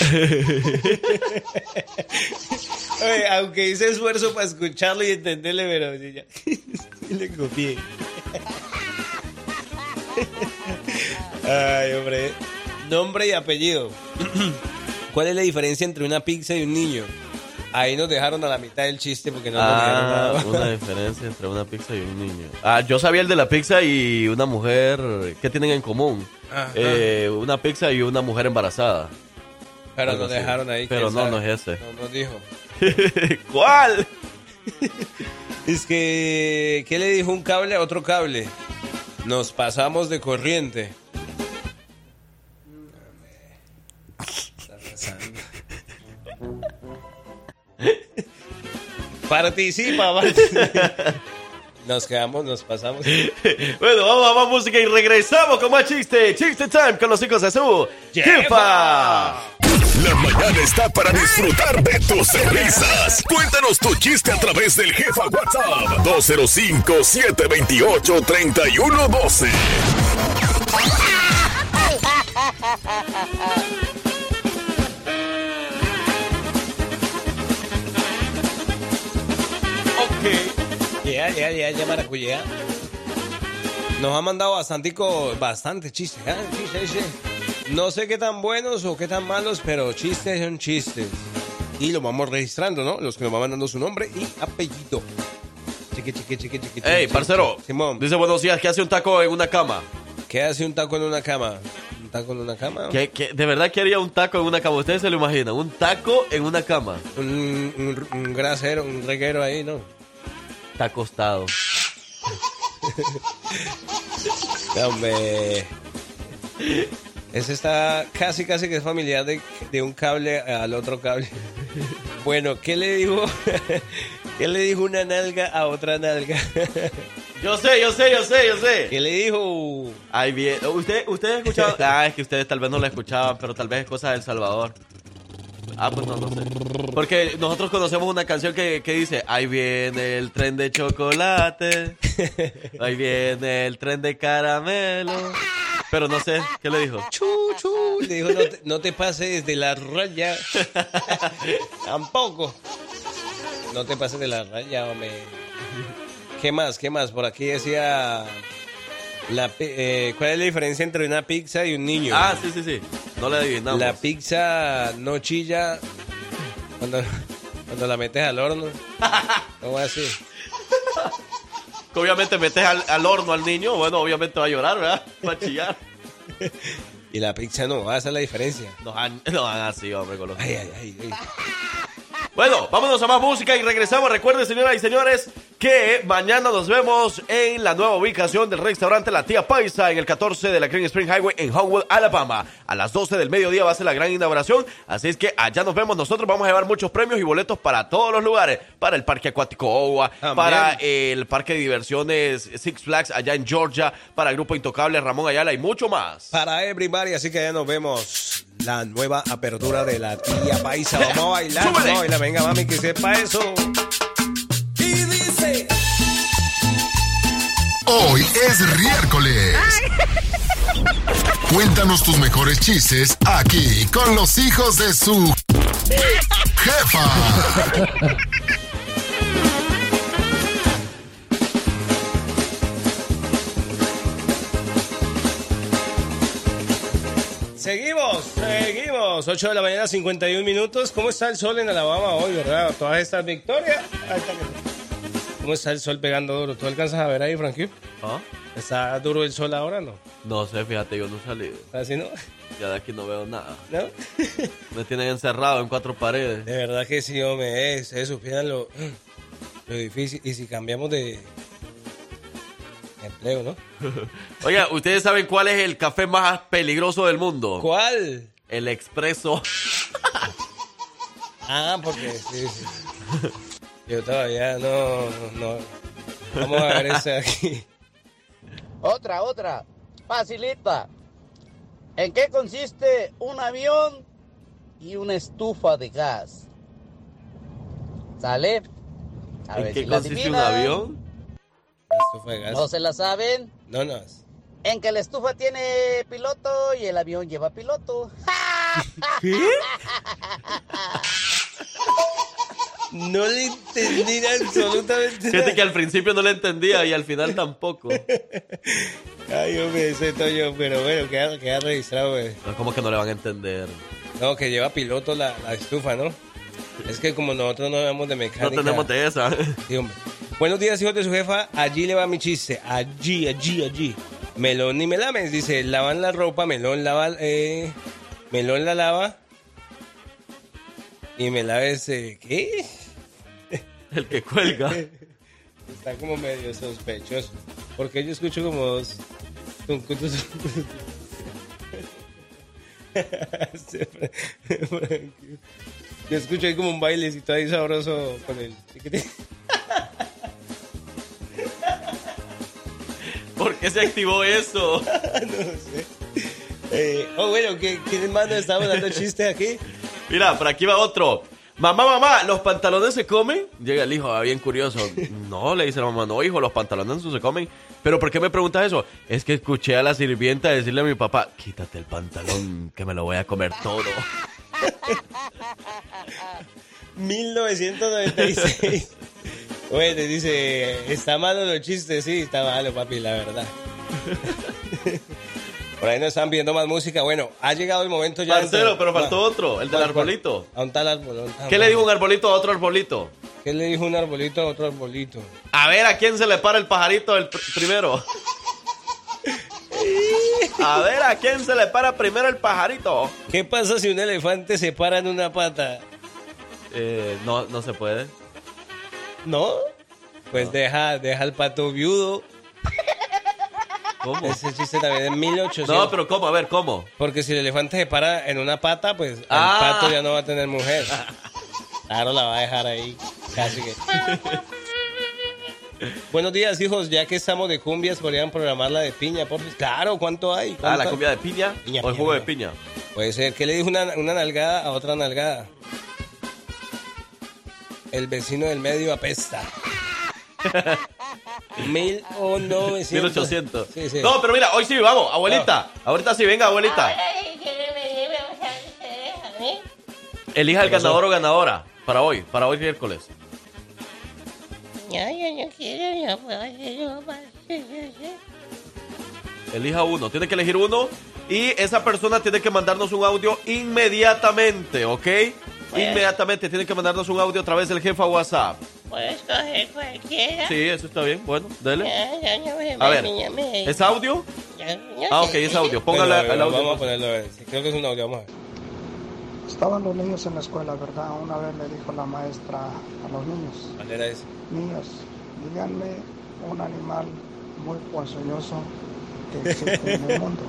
Aunque hice esfuerzo para escucharlo y entenderle, pero sí, ya. le copié. Ay, hombre. Nombre y apellido. ¿Cuál es la diferencia entre una pizza y un niño? Ahí nos dejaron a la mitad del chiste porque no nos Ah, nada. una diferencia entre una pizza y un niño. Ah, yo sabía el de la pizza y una mujer. ¿Qué tienen en común? Eh, una pizza y una mujer embarazada. Pero Algo nos así. dejaron ahí. Pero no, sabe. no es ese. No nos dijo. ¿Cuál? Es que, ¿qué le dijo un cable a otro cable? Nos pasamos de corriente. Participa, participa. Nos quedamos, nos pasamos. Bueno, vamos a más música y regresamos con más chiste. Chiste time con los hijos de su jefa. La mañana está para disfrutar de tus risas. Cuéntanos tu chiste a través del jefa WhatsApp 205-728-3112. Ya, ya, ya, ya, maracuyá. Nos ha mandado bastantico, bastante chistes. ¿eh? Chiste, chiste. No sé qué tan buenos o qué tan malos, pero chistes son chistes. Y lo vamos registrando, ¿no? Los que nos van mandando su nombre y apellido. Chiqui, chiqui, chiqui, chiqui, Ey, parcero. Simón. Dice buenos días. ¿Qué hace un taco en una cama? ¿Qué hace un taco en una cama? ¿Un taco en una cama? ¿Qué, qué- de verdad que haría un taco en una cama? ¿Ustedes se lo imaginan? Un taco en una cama. Un, un, un grasero, un reguero ahí, ¿no? Está acostado. No, Hombre. Ese está casi, casi que es familiar de, de un cable al otro cable. Bueno, ¿qué le dijo? ¿Qué le dijo una nalga a otra nalga? Yo sé, yo sé, yo sé, yo sé. ¿Qué le dijo? Ay, bien. ¿Usted, ¿Ustedes escuchaban? Ah, es que ustedes tal vez no la escuchaban, pero tal vez es cosa del Salvador. Ah, pues no, no sé. Porque nosotros conocemos una canción que, que dice, ahí viene el tren de chocolate, ahí viene el tren de caramelo. Pero no sé, ¿qué le dijo? Chu, chu. Le dijo, no te, no te pases de la raya. Tampoco. No te pases de la raya, hombre. ¿Qué más? ¿Qué más? Por aquí decía... La, eh, ¿Cuál es la diferencia entre una pizza y un niño? Ah, sí, sí, sí. No le adivinamos. La pizza no chilla cuando, cuando la metes al horno. ¿Cómo así? Que obviamente metes al, al horno al niño, bueno, obviamente va a llorar, ¿verdad? Va a chillar. Y la pizza no, esa es la diferencia. No no hagan así, hombre, con los Ay, ay, ay, ay. Bueno, vámonos a más música y regresamos. Recuerden, señoras y señores, que mañana nos vemos en la nueva ubicación del restaurante La Tía Paisa en el 14 de la Green Spring Highway en Homewood, Alabama. A las 12 del mediodía va a ser la gran inauguración, así es que allá nos vemos. Nosotros vamos a llevar muchos premios y boletos para todos los lugares, para el Parque Acuático Owa, para el Parque de Diversiones Six Flags allá en Georgia, para el Grupo Intocable Ramón Ayala y mucho más. Para everybody, así que ya nos vemos. La nueva apertura de la tía Paisa. Vamos a bailar, vamos a bailar. Venga, mami, que sepa eso. Y dice. Hoy es miércoles. Cuéntanos tus mejores chistes aquí con los hijos de su jefa. Seguimos, seguimos. 8 de la mañana, 51 minutos. ¿Cómo está el sol en Alabama hoy, verdad? Todas estas victorias. ¿Cómo está el sol pegando duro? ¿Tú alcanzas a ver ahí, Frankie? ¿Ah? ¿Está duro el sol ahora no? No sé, fíjate, yo no he salido. ¿Así no? Ya de aquí no veo nada. ¿No? Me tienen encerrado en cuatro paredes. De verdad que sí, hombre, es, eso, supieran lo, lo difícil. Y si cambiamos de empleo, ¿no? Oiga, ¿ustedes saben cuál es el café más peligroso del mundo? ¿Cuál? El expreso. Ah, porque sí, sí. Yo todavía no, no. Vamos a ver ese aquí. Otra, otra. Facilita. ¿En qué consiste un avión y una estufa de gas? ¿Sale? A ¿En ver qué si consiste un avión? La estufa de gas. ¿No se la saben? No, no. En que la estufa tiene piloto y el avión lleva piloto. ¿Qué? No le entendí absolutamente Fíjate que al principio no le entendía y al final tampoco. Ay, hombre, ese Toño, pero bueno, queda, queda registrado, güey. No, ¿Cómo que no le van a entender? No, que lleva piloto la, la estufa, ¿no? Es que como nosotros no vemos de mecánica. No tenemos de esa. Sí, hombre. Buenos días, hijos de su jefa. Allí le va mi chiste. Allí, allí, allí. Melón y melames. Dice, lavan la ropa, melón lava, eh, melón la lava. Y melames, eh, ¿qué? El que cuelga. Está como medio sospechoso. Porque yo escucho como dos... Yo escucho ahí como un bailecito ahí sabroso con el ¿Por qué se activó eso? no sé. Eh, oh, bueno, ¿qué, ¿quién más nos estaba dando chistes aquí? Mira, por aquí va otro. Mamá, mamá, ¿los pantalones se comen? Llega el hijo, ah, bien curioso. No, le dice la mamá, no, hijo, los pantalones no se comen. ¿Pero por qué me preguntas eso? Es que escuché a la sirvienta decirle a mi papá, quítate el pantalón, que me lo voy a comer todo. 1996. Bueno, dice, está malo los chistes, sí, está malo, papi, la verdad. Por ahí nos están viendo más música. Bueno, ha llegado el momento ya. Parcero, pero faltó otro, el del arbolito. ¿A un tal arbolito? ¿Qué le dijo un arbolito a otro arbolito? ¿Qué le dijo un arbolito a otro arbolito? A ver, ¿a quién se le para el pajarito el pr- primero? A ver, ¿a quién se le para primero el pajarito? ¿Qué pasa si un elefante se para en una pata? Eh, no, no se puede. ¿No? Pues deja, deja al pato viudo. ¿Cómo? Ese chiste también es 1800. No, pero ¿cómo? A ver, ¿cómo? Porque si el elefante se para en una pata, pues Ah. el pato ya no va a tener mujer. Claro, la va a dejar ahí. Casi que. Buenos días, hijos. Ya que estamos de cumbias, podrían programar la de piña, por. Claro, ¿cuánto hay? Ah, ¿Cuánto la cumbia de piña, Piña, o el jugo de piña. piña. Puede ser. ¿Qué le dijo una, una nalgada a otra nalgada? El vecino del medio apesta. Mil o novecientos. 1800. Sí, sí. No, pero mira, hoy sí, vamos, abuelita. Ahorita sí, venga, abuelita. Elija el ganador o ganadora para hoy, para hoy miércoles. Elija uno, tiene que elegir uno y esa persona tiene que mandarnos un audio inmediatamente, ¿ok? Inmediatamente tiene que mandarnos un audio a través del jefa WhatsApp. Puedo escoger cualquiera. Sí, eso está bien, bueno, dele. Ya, ya, ya me- A ver, ya ¿es audio? ya- ya Ah, ok, es audio. Póngale bueno, el audio. Vamos a ponerlo a ver. Sí, creo que es un audio, vamos a ver. Estaban los niños en la escuela, ¿verdad? Una vez le dijo la maestra a los niños, ¿Cuál era ese? niños, díganme un animal muy ponzoñoso que existe en el mundo.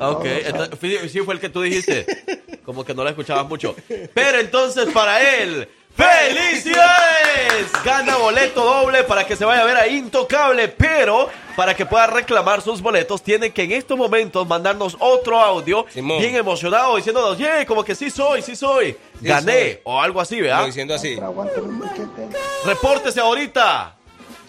Ah, Ok, entonces, sí fue el que tú dijiste. Como que no la escuchabas mucho. Pero entonces para él, ¡felicidades! Gana boleto doble para que se vaya a ver a Intocable. Pero para que pueda reclamar sus boletos, tiene que en estos momentos mandarnos otro audio bien emocionado diciéndonos, ¡yay! Como que sí soy, sí soy. Sí Gané soy. o algo así, Como ¿verdad? diciendo así. Repórtese ahorita.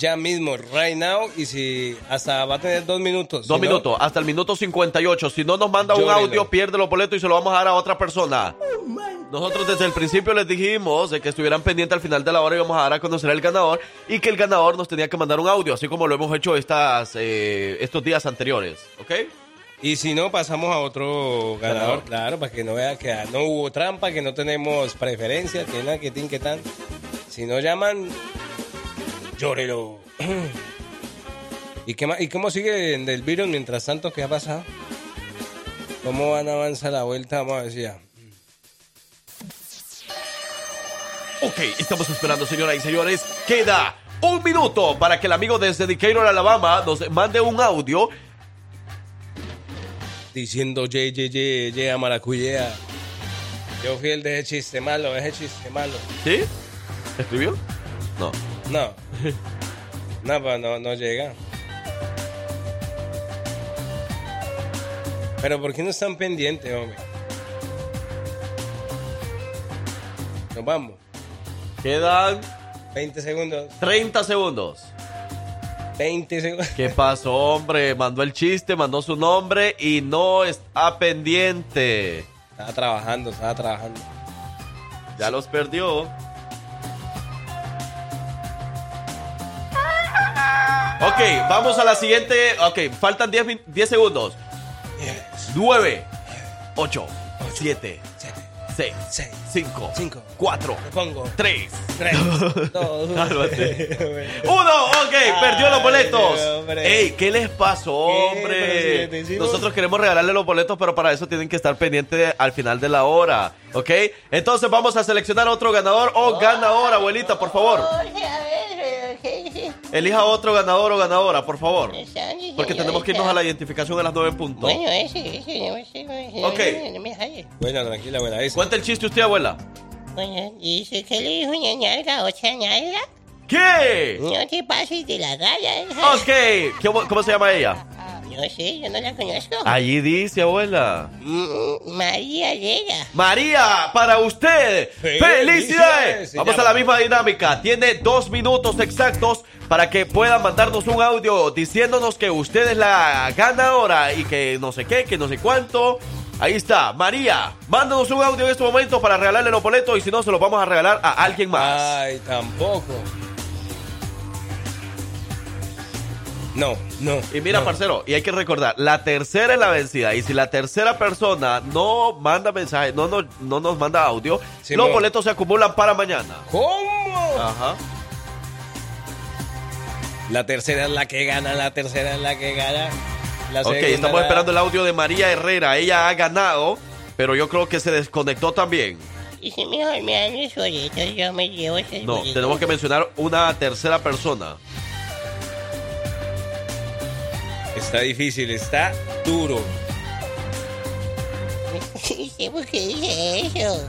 Ya mismo, right now. Y si hasta va a tener dos minutos. Dos si no- minutos, hasta el minuto 58. Si no nos manda un audio, pierde los boletos y se lo vamos a dar a otra persona. Nosotros desde el principio les dijimos de que estuvieran pendientes al final de la hora y vamos a dar a conocer al ganador y que el ganador nos tenía que mandar un audio, así como lo hemos hecho estas, eh, estos días anteriores. ¿Ok? Y si no, pasamos a otro ganador, Ganador. claro, para que no vea que no hubo trampa, que no tenemos preferencia, que nada, que tin, que tan. Si no llaman, Llórelo. ¿Y, qué más- ¿Y cómo sigue del virus mientras tanto? ¿Qué ha pasado? ¿Cómo van a avanzar la vuelta? Vamos a ver si ya. Ok, estamos esperando, señoras y señores. Queda un minuto para que el amigo desde Decatur, Alabama, nos mande un audio. Diciendo ye, ye, ye, ye a maracuyea. Yo fui el de ese chiste malo, ese chiste malo. ¿Sí? ¿Escribió? No. No. No, pues no, no llega. Pero ¿por qué no están pendientes, hombre? Nos vamos. Quedan 20 segundos. 30 segundos. 20 segundos. ¿Qué pasó, hombre? Mandó el chiste, mandó su nombre y no está pendiente. Estaba trabajando, estaba trabajando. Ya los perdió. Ok, vamos a la siguiente. Ok, faltan 10, min- 10 segundos. 9, 8, 7, 6, 5, 4, 3, 2, Cálmate. Uno, ok, perdió los boletos. hombre. Ey, ¿qué les pasó, hombre? Nosotros queremos regalarle los boletos, pero para eso tienen que estar pendientes al final de la hora, ¿ok? Entonces vamos a seleccionar otro ganador o ganadora, abuelita, por favor. Elija otro ganador o ganadora, por favor. Porque tenemos que irnos a la identificación a las 9 en punto. Bueno, ese, ese, ese, ese, Ok. no, no me jale. Buena, tranquila, buena. Esa. Cuenta el chiste usted, abuela. Bueno, dice que le dijo una ñalga otra ñalga. ¿Qué? No te pases de la raya. Ok, ¿Cómo, cómo se llama ella? No sé, yo no la conozco. Allí dice, abuela. Mm, María llega. María, para usted. Felicidades. ¡Felicidades! Vamos a la misma dinámica. Tiene dos minutos exactos para que puedan mandarnos un audio diciéndonos que usted es la ganadora y que no sé qué, que no sé cuánto. Ahí está, María, mándanos un audio en este momento para regalarle los boletos y si no, se los vamos a regalar a alguien más. Ay, tampoco. No, no. Y mira, no. parcero, y hay que recordar, la tercera es la vencida. Y si la tercera persona no manda mensaje, no nos, no nos manda audio, Sí, los no. boletos se acumulan para mañana. ¿Cómo? Ajá. La tercera es la que gana, la tercera es la que gana. La Ok, segunda estamos la- esperando el audio de María Herrera. Ella ha ganado, pero yo creo que se desconectó también. Y si mejor me dan los boletos, yo me llevo esos No, boletos. tenemos que mencionar una tercera persona. Está difícil, está duro. ¿por qué dije eso?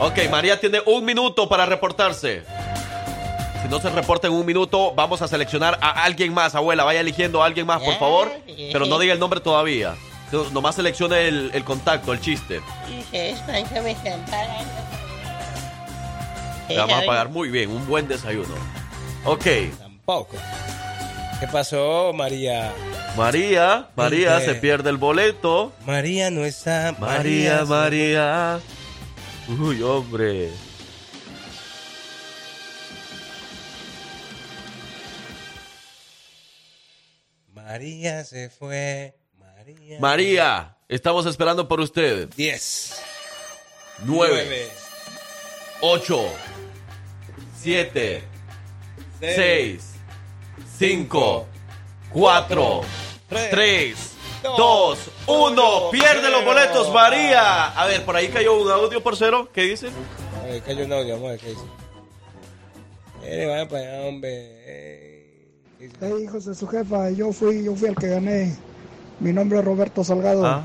Ok, María tiene un minuto para reportarse. Si no se reporta en un minuto, vamos a seleccionar a alguien más. Abuela, vaya eligiendo a alguien más, por favor. Pero no diga el nombre todavía. No- Nomás seleccione el, el contacto, el chiste. Le vamos a pagar muy bien, un buen desayuno. Ok, Tampoco. ¿Qué pasó, María? María, María ¿Qué? se pierde el boleto. María no está. María, se- María. Uy, hombre. María se fue. María. María, estamos esperando por usted. 10. 9, 8, 7, 6, 5, 4, 3, 2, 1. Pierde los boletos, María. A ver, por ahí cayó un audio por cero. ¿Qué dice? A ver, cayó un audio, vamos a ver qué dice. Eh, vaya para allá, hombre. Hey, hijos de su jefa, yo fui, yo fui el que gané. Mi nombre es Roberto Salgado. Ah,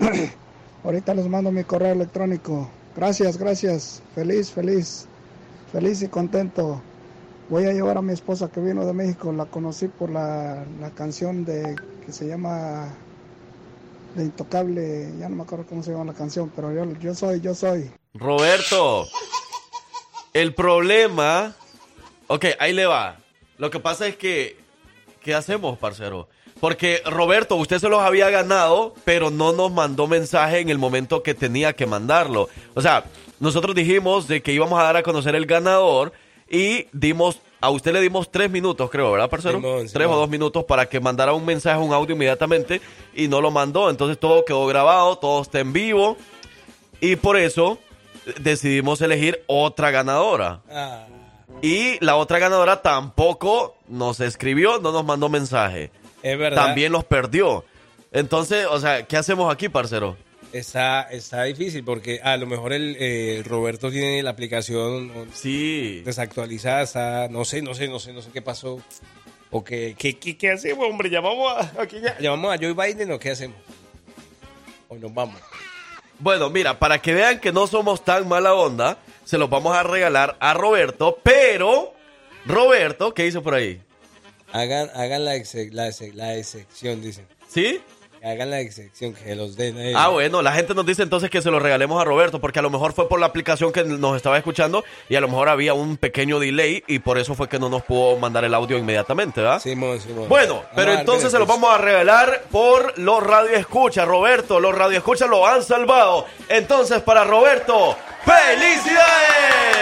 Ahorita les mando mi correo electrónico. Gracias, gracias. Feliz, feliz. Feliz y contento. Voy a llevar a mi esposa que vino de México. La conocí por la, la canción de que se llama de Intocable. Ya no me acuerdo cómo se llama la canción, pero yo, yo soy, yo soy. Roberto, el problema. Ok, ahí le va. Lo que pasa es que. ¿Qué hacemos, parcero? Porque Roberto, usted se los había ganado, pero no nos mandó mensaje en el momento que tenía que mandarlo. O sea, nosotros dijimos de que íbamos a dar a conocer el ganador y dimos, a usted le dimos tres minutos, creo, ¿verdad, parcero? Simón, tres Simón. o dos minutos para que mandara un mensaje, un audio inmediatamente y no lo mandó. Entonces todo quedó grabado, todo está en vivo y por eso decidimos elegir otra ganadora. Ah, Y la otra ganadora tampoco nos escribió, no nos mandó mensaje. Es verdad. También los perdió. Entonces, o sea, ¿qué hacemos aquí, parcero? Está, está difícil porque a lo mejor el eh, Roberto tiene la aplicación sí. desactualizada, está- no sé, no sé, no sé, no sé qué pasó. O qué, qué, qué, qué hacemos, hombre, llamamos a, aquí ya- llamamos a Joe Biden o qué hacemos. O nos vamos. Bueno, mira, para que vean que no somos tan mala onda, se los vamos a regalar a Roberto, pero Roberto, ¿qué hizo por ahí? Hagan, hagan la, exe- la, exe- la excepción, dicen. ¿Sí? Hagan la excepción, que los den a. Ah, bueno, la gente nos dice entonces que se lo regalemos a Roberto, porque a lo mejor fue por la aplicación que nos estaba escuchando y a lo mejor había un pequeño delay y por eso fue que no nos pudo mandar el audio inmediatamente, ¿verdad? Simón, Simón. Bueno, Vamos pero entonces se los vamos a regalar por los radioescuchas. Roberto, los radioescuchas lo han salvado. Entonces, para Roberto, ¡felicidades!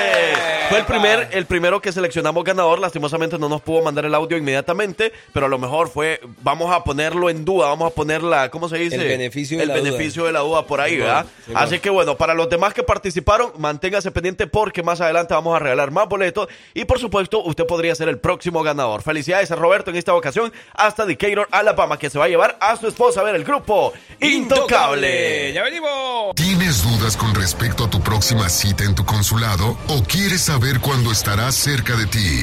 Fue el, primer, el primero que seleccionamos ganador. Lastimosamente no nos pudo mandar el audio inmediatamente, pero a lo mejor fue, vamos a ponerlo en duda, vamos a poner la, ¿cómo se dice? El beneficio de El la duda. beneficio de la duda por ahí, ¿verdad? Así que bueno, para los demás que participaron, manténgase pendiente porque más adelante vamos a regalar más boletos y por supuesto usted podría ser el próximo ganador. Felicidades a Roberto en esta ocasión hasta Decatur, Alabama, que se va a llevar a su esposa a ver el grupo Intocable. ¡Ya venimos! ¿Tienes dudas con respecto a tu próxima cita en tu consulado o quieres saber cuándo estará cerca de ti?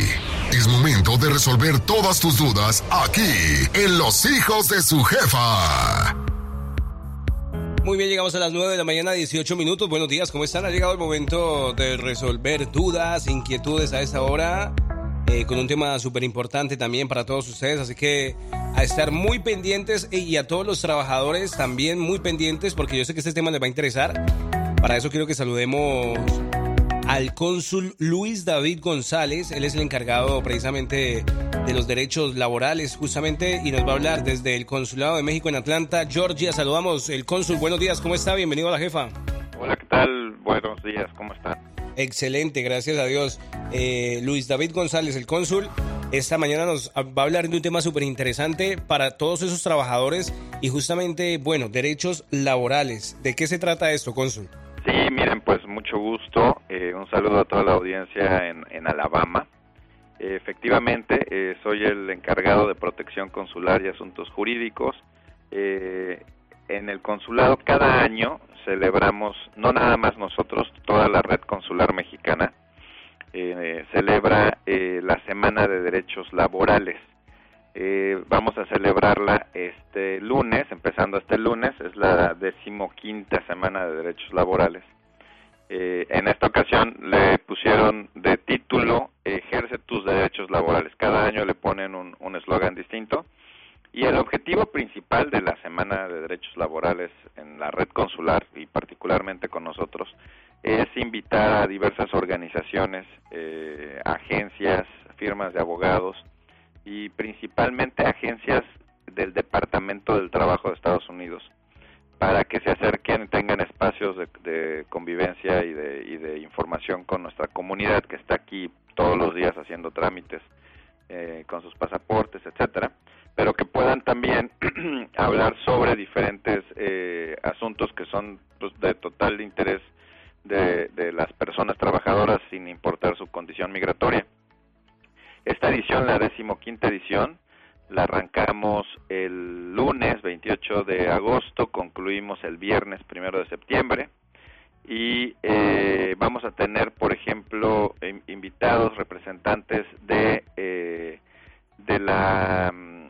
Es momento de resolver todas tus dudas aquí, en Los Hijos de su Jefa. Muy bien, llegamos a las 9 de la mañana, 18 minutos. Buenos días, ¿cómo están? Ha llegado el momento de resolver dudas, inquietudes a esta hora, eh, con un tema súper importante también para todos ustedes. Así que a estar muy pendientes y a todos los trabajadores también muy pendientes, porque yo sé que este tema les va a interesar. Para eso quiero que saludemos al cónsul Luis David González. Él es el encargado precisamente de los derechos laborales, justamente, y nos va a hablar desde el Consulado de México en Atlanta, Georgia. Saludamos el cónsul. Buenos días, ¿cómo está? Bienvenido a la jefa. Hola, ¿qué tal? Buenos días, ¿cómo están? Excelente, gracias a Dios. Eh, Luis David González, el cónsul, esta mañana nos va a hablar de un tema súper interesante para todos esos trabajadores y justamente, bueno, derechos laborales. ¿De qué se trata esto, cónsul? Sí, miren, pues mucho gusto. Eh, un saludo a toda la audiencia en, Alabama. Efectivamente, eh, soy el encargado de protección consular y asuntos jurídicos. Eh, en el consulado cada año celebramos, no nada más nosotros, toda la red consular mexicana, eh, celebra la Semana de Derechos Laborales. Eh, vamos a celebrarla este lunes, empezando este lunes, es la decimoquinta Semana de Derechos Laborales. Eh, en esta ocasión le pusieron de título Ejerce tus derechos laborales. Cada año le ponen un eslogan distinto. Y el objetivo principal de la Semana de Derechos Laborales en la red consular y particularmente con nosotros es invitar a diversas organizaciones, eh, agencias, firmas de abogados y principalmente agencias del Departamento del Trabajo de Estados Unidos para que se acerquen y tengan espacios de, convivencia y de, y de información con nuestra comunidad que está aquí todos los días haciendo trámites eh, con sus pasaportes, etcétera, pero que puedan también hablar sobre diferentes eh, asuntos que son pues, de total interés de, de las personas trabajadoras sin importar su condición migratoria. Esta edición, la decimoquinta edición, la arrancamos el lunes 28 de agosto, concluimos el viernes primero de septiembre y eh, vamos a tener, por ejemplo, in- invitados representantes de eh, de la mm,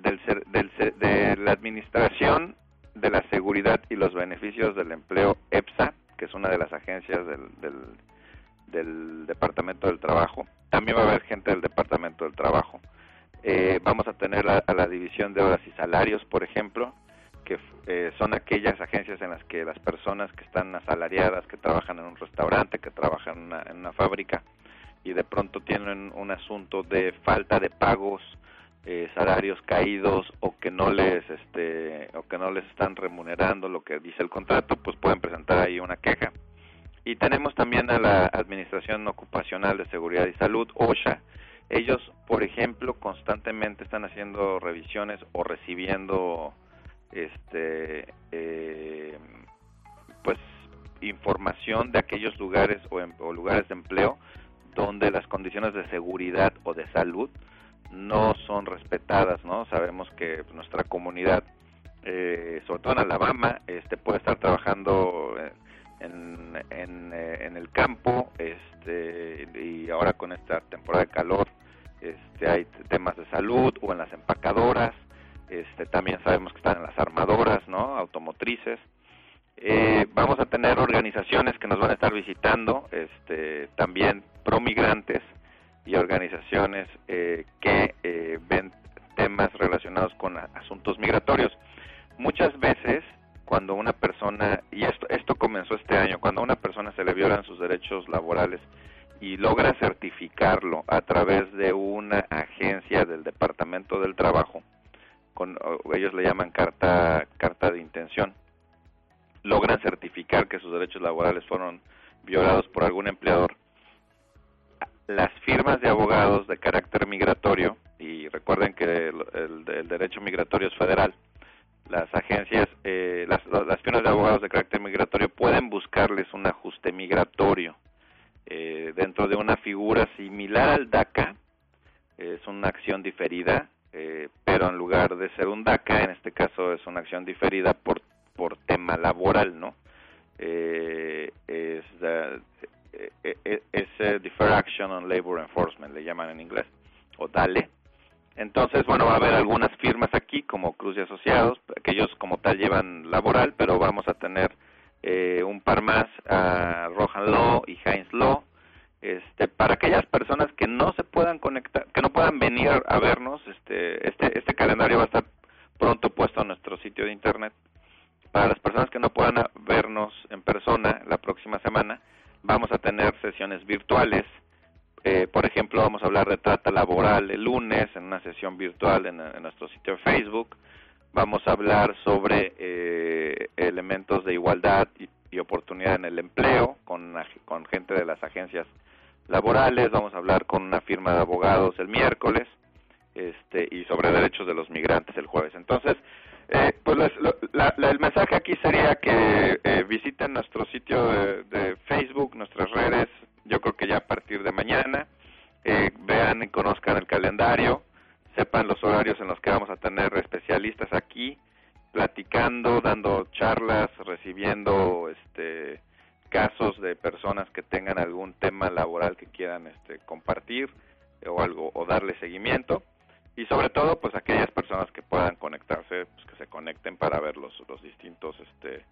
del, del de la administración de la seguridad y los beneficios del empleo EPSA, que es una de las agencias del, del, del Departamento del Trabajo. También va a haber gente del Departamento del Trabajo. Eh, vamos a tener a, a la División de Horas y Salarios, por ejemplo, que eh, son aquellas agencias en las que las personas que están asalariadas, que trabajan en un restaurante, que trabajan en una, en una fábrica y de pronto tienen un asunto de falta de pagos, eh, salarios caídos o que no les este o que no les están remunerando lo que dice el contrato, pues pueden presentar ahí una queja. Y tenemos también a la Administración Ocupacional de Seguridad y Salud, OSHA. Ellos, por ejemplo, constantemente están haciendo revisiones o recibiendo este eh, pues información de aquellos lugares o, em- o lugares de empleo donde las condiciones de seguridad o de salud no son respetadas, ¿no? Sabemos que nuestra comunidad, eh, sobre todo en Alabama, este, puede estar trabajando eh, en, el campo, este, y ahora con esta temporada de calor, este, hay temas de salud o en las empacadoras, este, también sabemos que están en las armadoras, ¿no? Automotrices. Eh, vamos a tener organizaciones que nos van a estar visitando, este, también promigrantes y organizaciones eh, que ven temas relacionados con asuntos migratorios. Muchas veces cuando una persona, y esto, esto comenzó este año, cuando a una persona se le violan sus derechos laborales y logra certificarlo a través de una agencia del Departamento del Trabajo, con, ellos le llaman carta, carta de intención, logran certificar que sus derechos laborales fueron violados por algún empleador, las firmas de abogados de carácter migratorio, y recuerden que el, derecho migratorio es federal, las agencias, eh, las, las, de abogados de carácter migratorio pueden buscarles un ajuste migratorio eh, dentro de una figura similar al DACA, es una acción diferida, eh, pero en lugar de ser un DACA, en este caso es una acción diferida por, por tema laboral, ¿no? es eh, eh, es Defer Action on Labor Enforcement, le llaman en inglés, o DALE. Entonces, bueno, va a haber algunas firmas aquí, como Cruz y Asociados, que ellos como tal llevan laboral, pero vamos a tener eh, un par más, a Rohan Law y Heinz Law, este, para aquellas personas que no se puedan conectar, que no puedan venir a vernos, este, este, este calendario va a estar pronto puesto en nuestro sitio de internet. Para las personas que no puedan vernos en persona la próxima semana, Vamos a tener sesiones virtuales. Eh, por ejemplo, vamos a hablar de trata laboral el lunes en una sesión virtual en, nuestro sitio Facebook. Vamos a hablar sobre eh, elementos de igualdad y, oportunidad en el empleo con, con gente de las agencias laborales. Vamos a hablar con una firma de abogados el miércoles este, y sobre derechos de los migrantes el jueves. Entonces, eh, pues el mensaje aquí sería que eh, visiten nuestro sitio de, Facebook, nuestras redes, yo creo que ya a partir de mañana, eh, vean y conozcan el calendario, sepan los horarios en los que vamos a tener especialistas aquí, platicando, dando charlas, recibiendo este casos de personas que tengan algún tema laboral que quieran este, compartir o algo o darle seguimiento y sobre todo pues aquellas personas que puedan conectarse pues que se conecten para ver los, los distintos este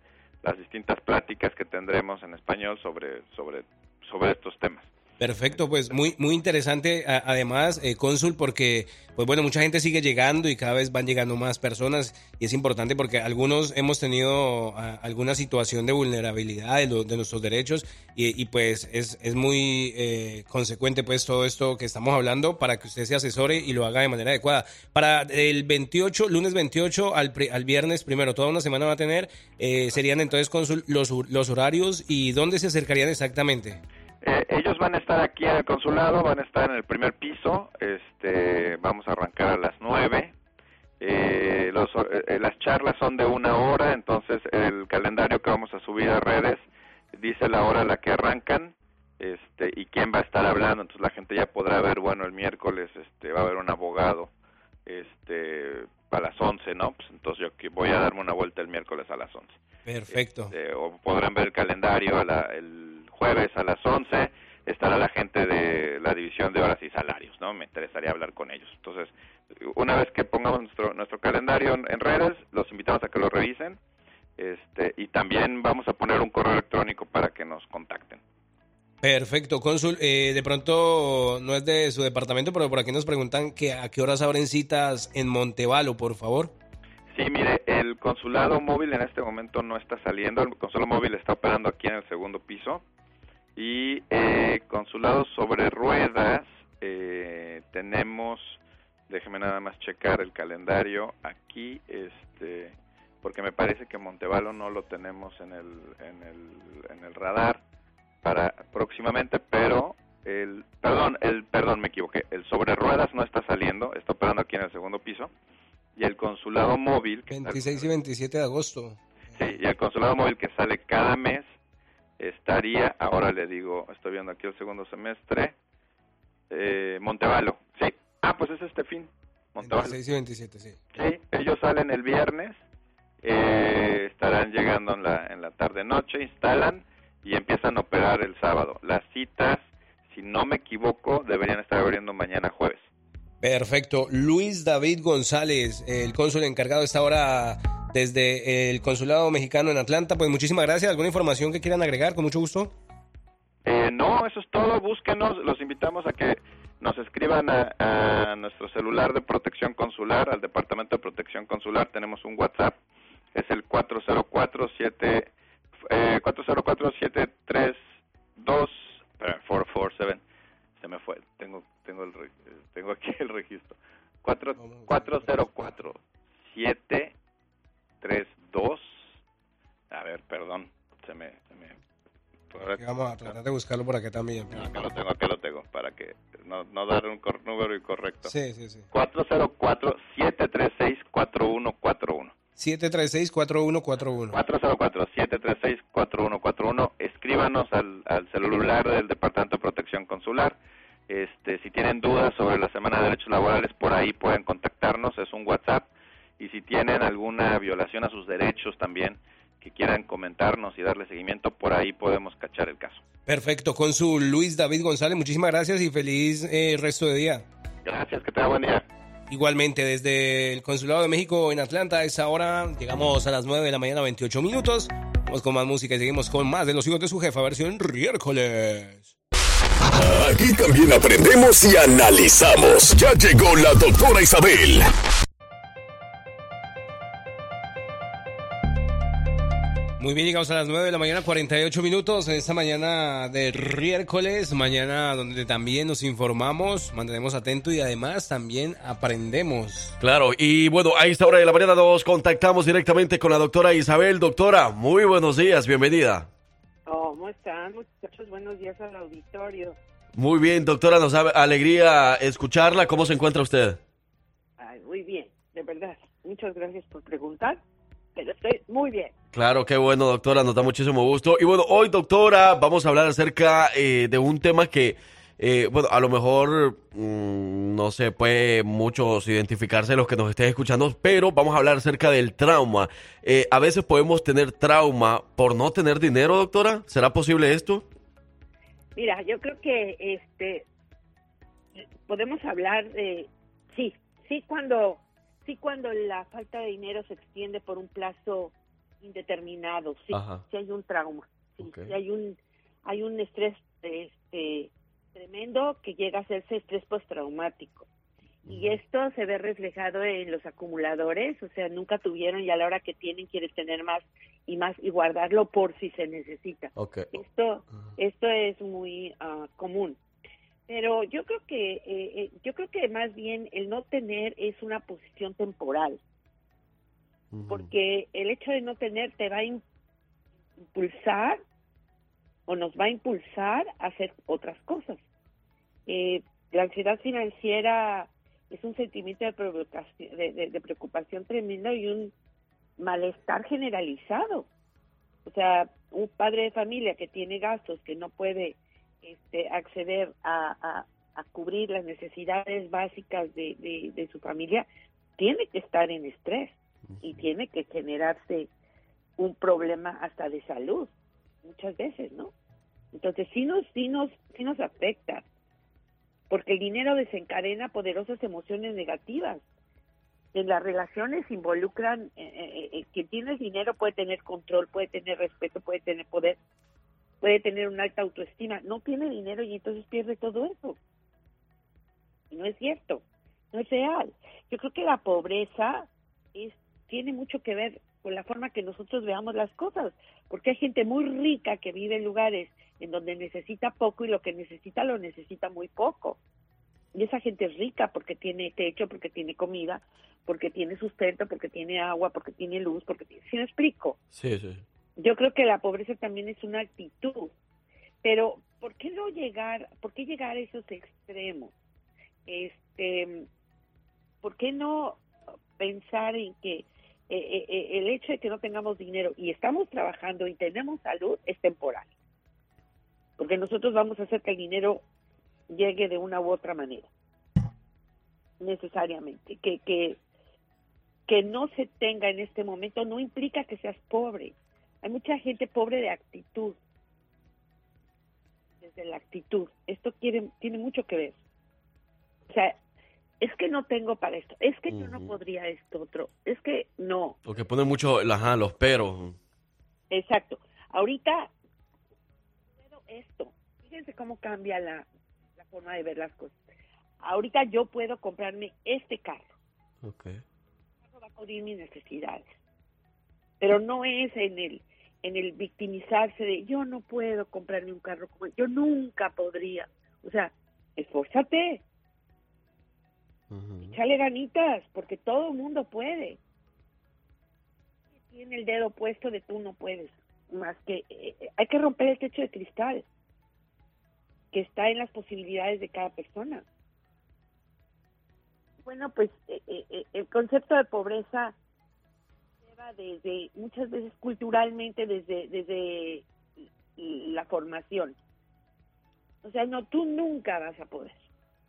las distintas pláticas que tendremos en español sobre sobre sobre estos temas Perfecto, pues muy, muy interesante además, eh, Cónsul, porque pues bueno, mucha gente sigue llegando y cada vez van llegando más personas y es importante porque algunos hemos tenido alguna situación de vulnerabilidad de, nuestros derechos y, pues es, es muy eh, consecuente pues todo esto que estamos hablando para que usted se asesore y lo haga de manera adecuada. Para el 28, lunes 28 al, al viernes primero, toda una semana va a tener, eh, serían entonces, Cónsul, los, los horarios y dónde se acercarían exactamente. Eh, ellos van a estar aquí en el consulado, van a estar en el primer piso, este, vamos a arrancar a las nueve. Eh, eh, las charlas son de una hora, entonces el calendario que vamos a subir a redes dice la hora a la que arrancan este, y quién va a estar hablando, entonces la gente ya podrá ver, bueno, el miércoles este, va a haber un abogado este, a las once, ¿no? Pues entonces yo voy a darme una vuelta el miércoles a las once. Perfecto. Este, o podrán ver el calendario el jueves a las 11 estará la gente de la división de horas y salarios, ¿no? Me interesaría hablar con ellos. Entonces, una vez que pongamos nuestro, nuestro calendario en, redes, los invitamos a que lo revisen este, y también vamos a poner un correo electrónico para que nos contacten. Perfecto, cónsul. Eh, de pronto no es de su departamento, pero por aquí nos preguntan que a qué horas abren citas en Montevalo, por favor. Sí, mire, el consulado móvil en este momento no está saliendo. El consulado móvil está operando aquí en el segundo piso. Y eh, consulados sobre ruedas, eh, tenemos, déjeme nada más checar el calendario aquí, este, porque me parece que Montevalo no lo tenemos en el, en el, en el radar para próximamente, pero el, perdón, el, perdón, me equivoqué, el sobre ruedas no está saliendo, está operando aquí en el segundo piso y el consulado móvil... 26 y 27 de agosto. Sí, y el consulado móvil que sale cada mes estaría, ahora le digo, estoy viendo aquí el segundo semestre, eh, Montevalo. Sí. Ah, pues es este fin. Montevalo. 26 y 27, sí. Sí, ellos salen el viernes, eh, estarán llegando en la, en la tarde-noche, instalan y empiezan a operar el sábado. Las citas, si no me equivoco, deberían estar abriendo mañana jueves. Perfecto. Luis David González, el cónsul encargado esta hora desde el Consulado Mexicano en Atlanta. Pues muchísimas gracias. ¿Alguna información que quieran agregar? Con mucho gusto. Eh, no, eso es todo. Búsquenos. Los invitamos a que nos escriban a, a nuestro celular de protección consular, al Departamento de Protección Consular. Tenemos un WhatsApp. Es el 404-7... Eh, 404-732... espera, 447. Se me fue. Tengo, tengo, el, eh, tengo aquí el registro. 4, 404 732 A ver, perdón. Se me... Se me Aquí Vamos a tratar de buscarlo por acá también. Acá lo tengo, acá lo tengo, para que no, no dar un número incorrecto. Sí, sí, sí. 404-736-4141. 736-4141. 404-736-4141. Escríbanos al, al celular del Departamento de Protección Consular. Este, si tienen dudas sobre la Semana de Derechos Laborales, por ahí pueden contactarnos, es un WhatsApp. Y si tienen alguna violación a sus derechos también, que quieran comentarnos y darle seguimiento, por ahí podemos cachar el caso. Perfecto. Cónsul Luis David González, muchísimas gracias y feliz eh, resto de día. Gracias, que tenga buen día. Igualmente, desde el Consulado de México en Atlanta, a esa hora llegamos a las 9 de la mañana, 28 minutos. Vamos con más música y seguimos con más de los hijos de su jefa, versión miércoles. Aquí también aprendemos y analizamos. Ya llegó la doctora Isabel. Muy bien, llegamos a las 9 de la mañana, 48 minutos en esta mañana de miércoles, mañana donde también nos informamos, mantenemos atentos y además también aprendemos. Claro, y bueno, a esta hora de la mañana nos contactamos directamente con la doctora Isabel. Doctora, muy buenos días, bienvenida. ¿Cómo están, muchachos? Buenos días al auditorio. Muy bien, doctora, nos da alegría escucharla. ¿Cómo se encuentra usted? Ay, muy bien, de verdad. Muchas gracias por preguntar, pero estoy muy bien. Claro, qué bueno, doctora, nos da muchísimo gusto. Y bueno, hoy, doctora, vamos a hablar acerca eh, de un tema que, eh, bueno, a lo mejor mm, no se puede muchos identificarse los que nos estén escuchando, pero vamos a hablar acerca del trauma. Eh, a veces podemos tener trauma por no tener dinero, doctora. ¿Será posible esto? Mira, yo creo que este podemos hablar de sí, sí cuando sí cuando la falta de dinero se extiende por un plazo indeterminado, sí, sí hay un trauma, sí, hay un hay un estrés este tremendo que llega a hacerse estrés postraumático. Y esto se ve reflejado en los acumuladores, o sea, nunca tuvieron y a la hora que tienen quieren tener más y más y guardarlo por si se necesita. Esto, esto es muy ah, común. Pero yo creo que eh, eh, yo creo que más bien el no tener es una posición temporal, porque el hecho de no tener te va a im- impulsar o nos va a impulsar a hacer otras cosas. Eh, la ansiedad financiera es un sentimiento de, provocación- de, preocupación tremenda y un malestar generalizado. O sea, un padre de familia que tiene gastos, que no puede este, acceder a, cubrir las necesidades básicas de su familia, tiene que estar en estrés y tiene que generarse un problema hasta de salud, muchas veces, ¿no? Entonces sí nos, sí nos, sí nos afecta, porque el dinero desencadena poderosas emociones negativas. En las relaciones involucran, eh, eh, eh, quien tiene dinero puede tener control, puede tener respeto, puede tener poder, puede tener una alta autoestima. No tiene dinero y entonces pierde todo eso. Y no es cierto, no es real. Yo creo que la pobreza es, tiene mucho que ver con la forma que nosotros veamos las cosas, porque hay gente muy rica que vive en lugares en donde necesita poco y lo que necesita lo necesita muy poco. Y esa gente es rica porque tiene techo, porque tiene comida, porque tiene sustento, porque tiene agua, porque tiene luz, porque tiene... ¿Sí me explico? Sí, sí. Yo creo que la pobreza también es una actitud, pero ¿por qué no llegar, por qué llegar a esos extremos? Este, ¿por qué no pensar en que eh, eh, eh, el hecho de que no tengamos dinero y estamos trabajando y tenemos salud es temporal? Porque nosotros vamos a hacer que el dinero llegue de una u otra manera. Necesariamente. Que, que, que no se tenga en este momento no implica que seas pobre. Hay mucha gente pobre de actitud. Desde la actitud. Esto quiere, tiene mucho que ver. O sea, es que no tengo para esto. Es que yo no podría esto otro. Es que no. Porque pone mucho ajá, los peros. Exacto. Ahorita puedo esto. Fíjense cómo cambia la, la forma de ver las cosas. Ahorita yo puedo comprarme este carro. Ok. El carro va a cubrir mis necesidades. Pero no es en el en el victimizarse de yo no puedo comprarme un carro como yo nunca podría. O sea, esfórzate. Échale ganitas, porque todo el mundo puede. Tiene el dedo puesto de tú no puedes. Más que eh, eh, hay que romper el techo de cristal que está en las posibilidades de cada persona. Bueno, pues eh, el concepto de pobreza lleva desde muchas veces culturalmente desde desde la formación. O sea, no, tú nunca vas a poder,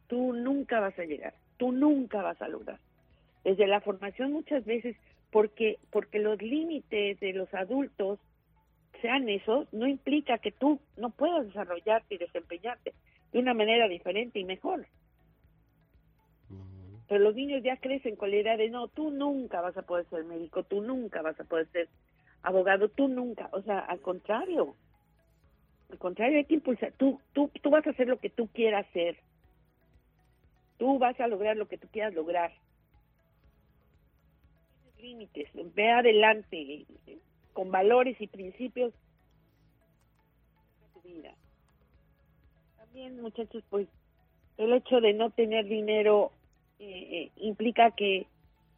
tú nunca vas a llegar, tú nunca vas a lograr. Desde la formación muchas veces, porque porque los límites de los adultos sean esos, no implica que tú no puedas desarrollarte y desempeñarte de una manera diferente y mejor. Pero los niños ya crecen con la idea de no, tú nunca vas a poder ser médico, tú nunca vas a poder ser abogado, tú nunca, o sea, al contrario, al contrario hay que impulsar, tú, tú, tú vas a hacer lo que tú quieras hacer, tú vas a lograr lo que tú quieras lograr. Tienes límites, ve adelante, con valores y principios de tu vida. También, muchachos, pues el hecho de no tener dinero eh, eh, implica que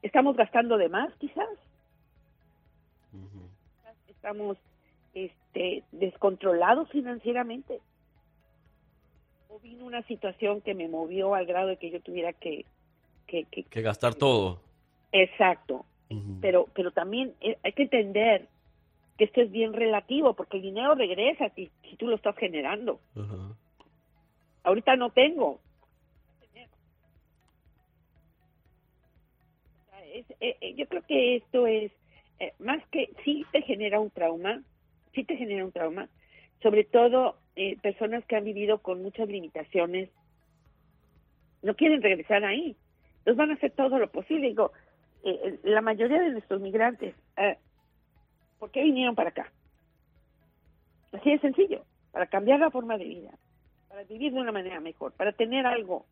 estamos gastando de más, quizás. Quizás Estamos este, descontrolados financieramente. O vino una situación que me movió al grado de que yo tuviera que... que, que- Que gastar todo. Exacto. Pero, pero también eh, hay que entender que esto es bien relativo, porque el dinero regresa si, si tú lo estás generando. Ahorita no tengo. Es- eh, eh, yo creo que esto es, eh, más que sí te genera un trauma, sí te genera un trauma, sobre todo eh, personas que han vivido con muchas limitaciones, no quieren regresar ahí. Entonces van a hacer todo lo posible. Digo, eh, eh, la mayoría de nuestros migrantes, eh, ¿por qué vinieron para acá? Así de sencillo, para cambiar la forma de vida, para vivir de una manera mejor, para tener algo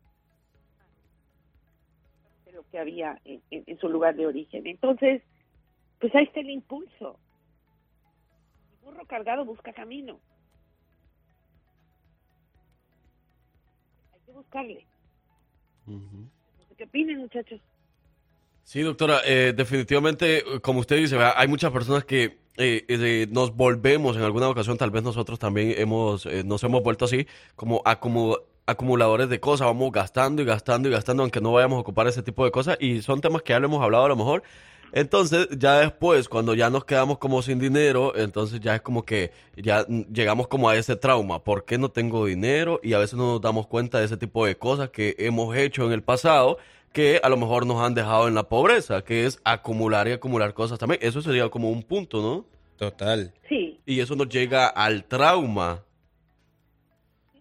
de lo que había en, en- en su lugar de origen. Entonces, pues ahí está el impulso. El burro cargado busca camino. Que buscarle. No sé ¿Qué opinan, muchachos? Sí, doctora, eh, definitivamente, como usted dice, ¿verdad? hay muchas personas que eh, eh, nos volvemos en alguna ocasión, tal vez nosotros también hemos, eh, nos hemos vuelto así, como acumu- acumuladores de cosas, vamos gastando y gastando y gastando, aunque no vayamos a ocupar ese tipo de cosas, y son temas que ya lo hemos hablado a lo mejor. Entonces, ya después, cuando ya nos quedamos como sin dinero, entonces ya es como que ya llegamos como a ese trauma. ¿Por qué no tengo dinero? Y a veces no nos damos cuenta de ese tipo de cosas que hemos hecho en el pasado que a lo mejor nos han dejado en la pobreza, que es acumular y acumular cosas también. Eso sería como un punto, ¿no? Total. Sí, Y eso nos llega al trauma.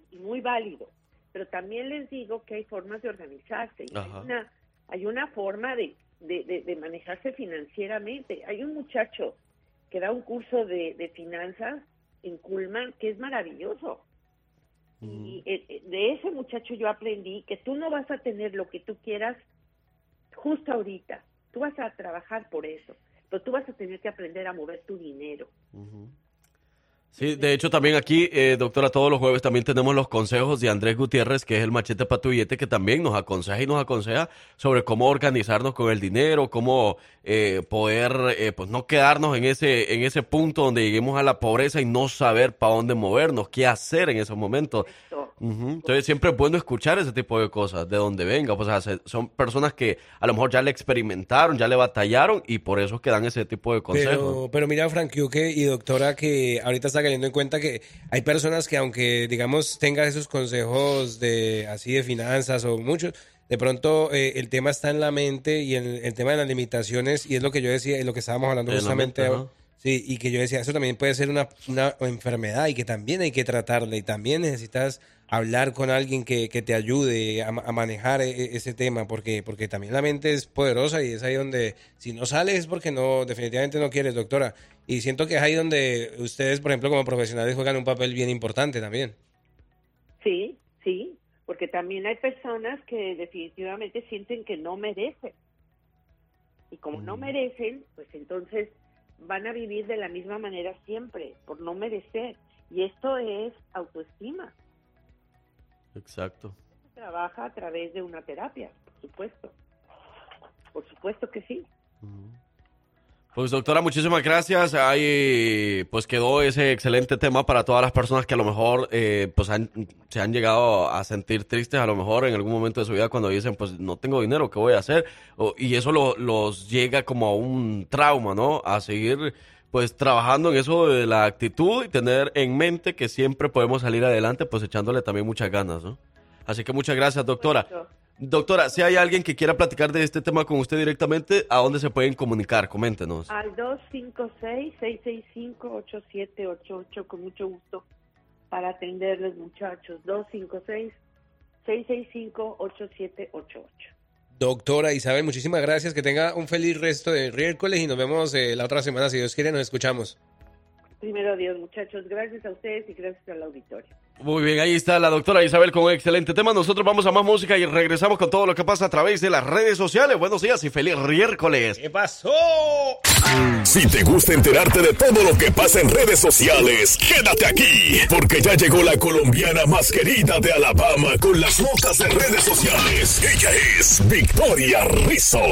y muy válido. Pero también les digo que hay formas de organizarse. Hay una, hay una forma de, de, de- de manejarse financieramente. Hay un muchacho que da un curso de, de finanzas en Culman que es maravilloso. Y eh, eh, de ese muchacho yo aprendí que tú no vas a tener lo que tú quieras justo ahorita. Tú vas a trabajar por eso. Pero tú vas a tener que aprender a mover tu dinero. Sí, de hecho también aquí, eh, doctora, todos los jueves también tenemos los consejos de Andrés Gutiérrez, que es el machete para tu billete, que también nos aconseja y nos aconseja sobre cómo organizarnos con el dinero, cómo eh, poder, eh, pues no quedarnos en ese, en ese punto donde lleguemos a la pobreza y no saber para dónde movernos, qué hacer en esos momentos. Entonces siempre es bueno escuchar ese tipo de cosas, de donde venga. Pues, o sea, se- son personas que a lo mejor ya le experimentaron, ya le batallaron y por eso es que dan ese tipo de consejos. Pero, pero mira, Frank Yuke y doctora, que ahorita está teniendo en cuenta que hay personas que aunque, digamos, tengan esos consejos de así de finanzas o muchos, de pronto eh, el tema está en la mente y el, el tema de las limitaciones, y es lo que yo decía y lo que estábamos hablando En la justamente mente, ahora. Sí, y que yo decía, eso también puede ser una, una enfermedad y que también hay que tratarla y también necesitas hablar con alguien que, que te ayude a, a manejar e- e- ese tema porque, porque también la mente es poderosa y es ahí donde si no sales es porque no definitivamente no quieres, doctora. Y siento que es ahí donde ustedes, por ejemplo, como profesionales juegan un papel bien importante también. Sí, sí, porque también hay personas que definitivamente sienten que no merecen. Y como no merecen, pues entonces van a vivir de la misma manera siempre, por no merecer. Y esto es autoestima. Exacto. Trabaja a través de una terapia, por supuesto. Por supuesto que sí. Pues doctora, muchísimas gracias. Ahí pues quedó ese excelente tema para todas las personas que a lo mejor eh, pues han- se han llegado a sentir tristes a lo mejor en algún momento de su vida cuando dicen pues no tengo dinero, ¿qué voy a hacer? Y eso lo- los llega como a un trauma, ¿no? A seguir pues trabajando en eso de la actitud y tener en mente que siempre podemos salir adelante pues echándole también muchas ganas, ¿no? Así que muchas gracias, doctora. Doctora, si hay alguien que quiera platicar de este tema con usted directamente, ¿a dónde se pueden comunicar? Coméntenos. Al 256-665-8788, con mucho gusto, para atenderles, muchachos. 256-665-8788. Doctora Isabel, muchísimas gracias. Que tenga un feliz resto de miércoles y nos vemos eh, la otra semana. Si Dios quiere, nos escuchamos. Primero Dios, muchachos. Gracias a ustedes y gracias al auditorio. Muy bien, ahí está la doctora Isabel con un excelente tema. Nosotros vamos a más música y regresamos con todo lo que pasa a través de las redes sociales. Buenos días y feliz miércoles. ¿Qué pasó? Si te gusta enterarte de todo lo que pasa en redes sociales, quédate aquí, porque ya llegó la colombiana más querida de Alabama con las notas de redes sociales. Ella es Victoria Rizzo.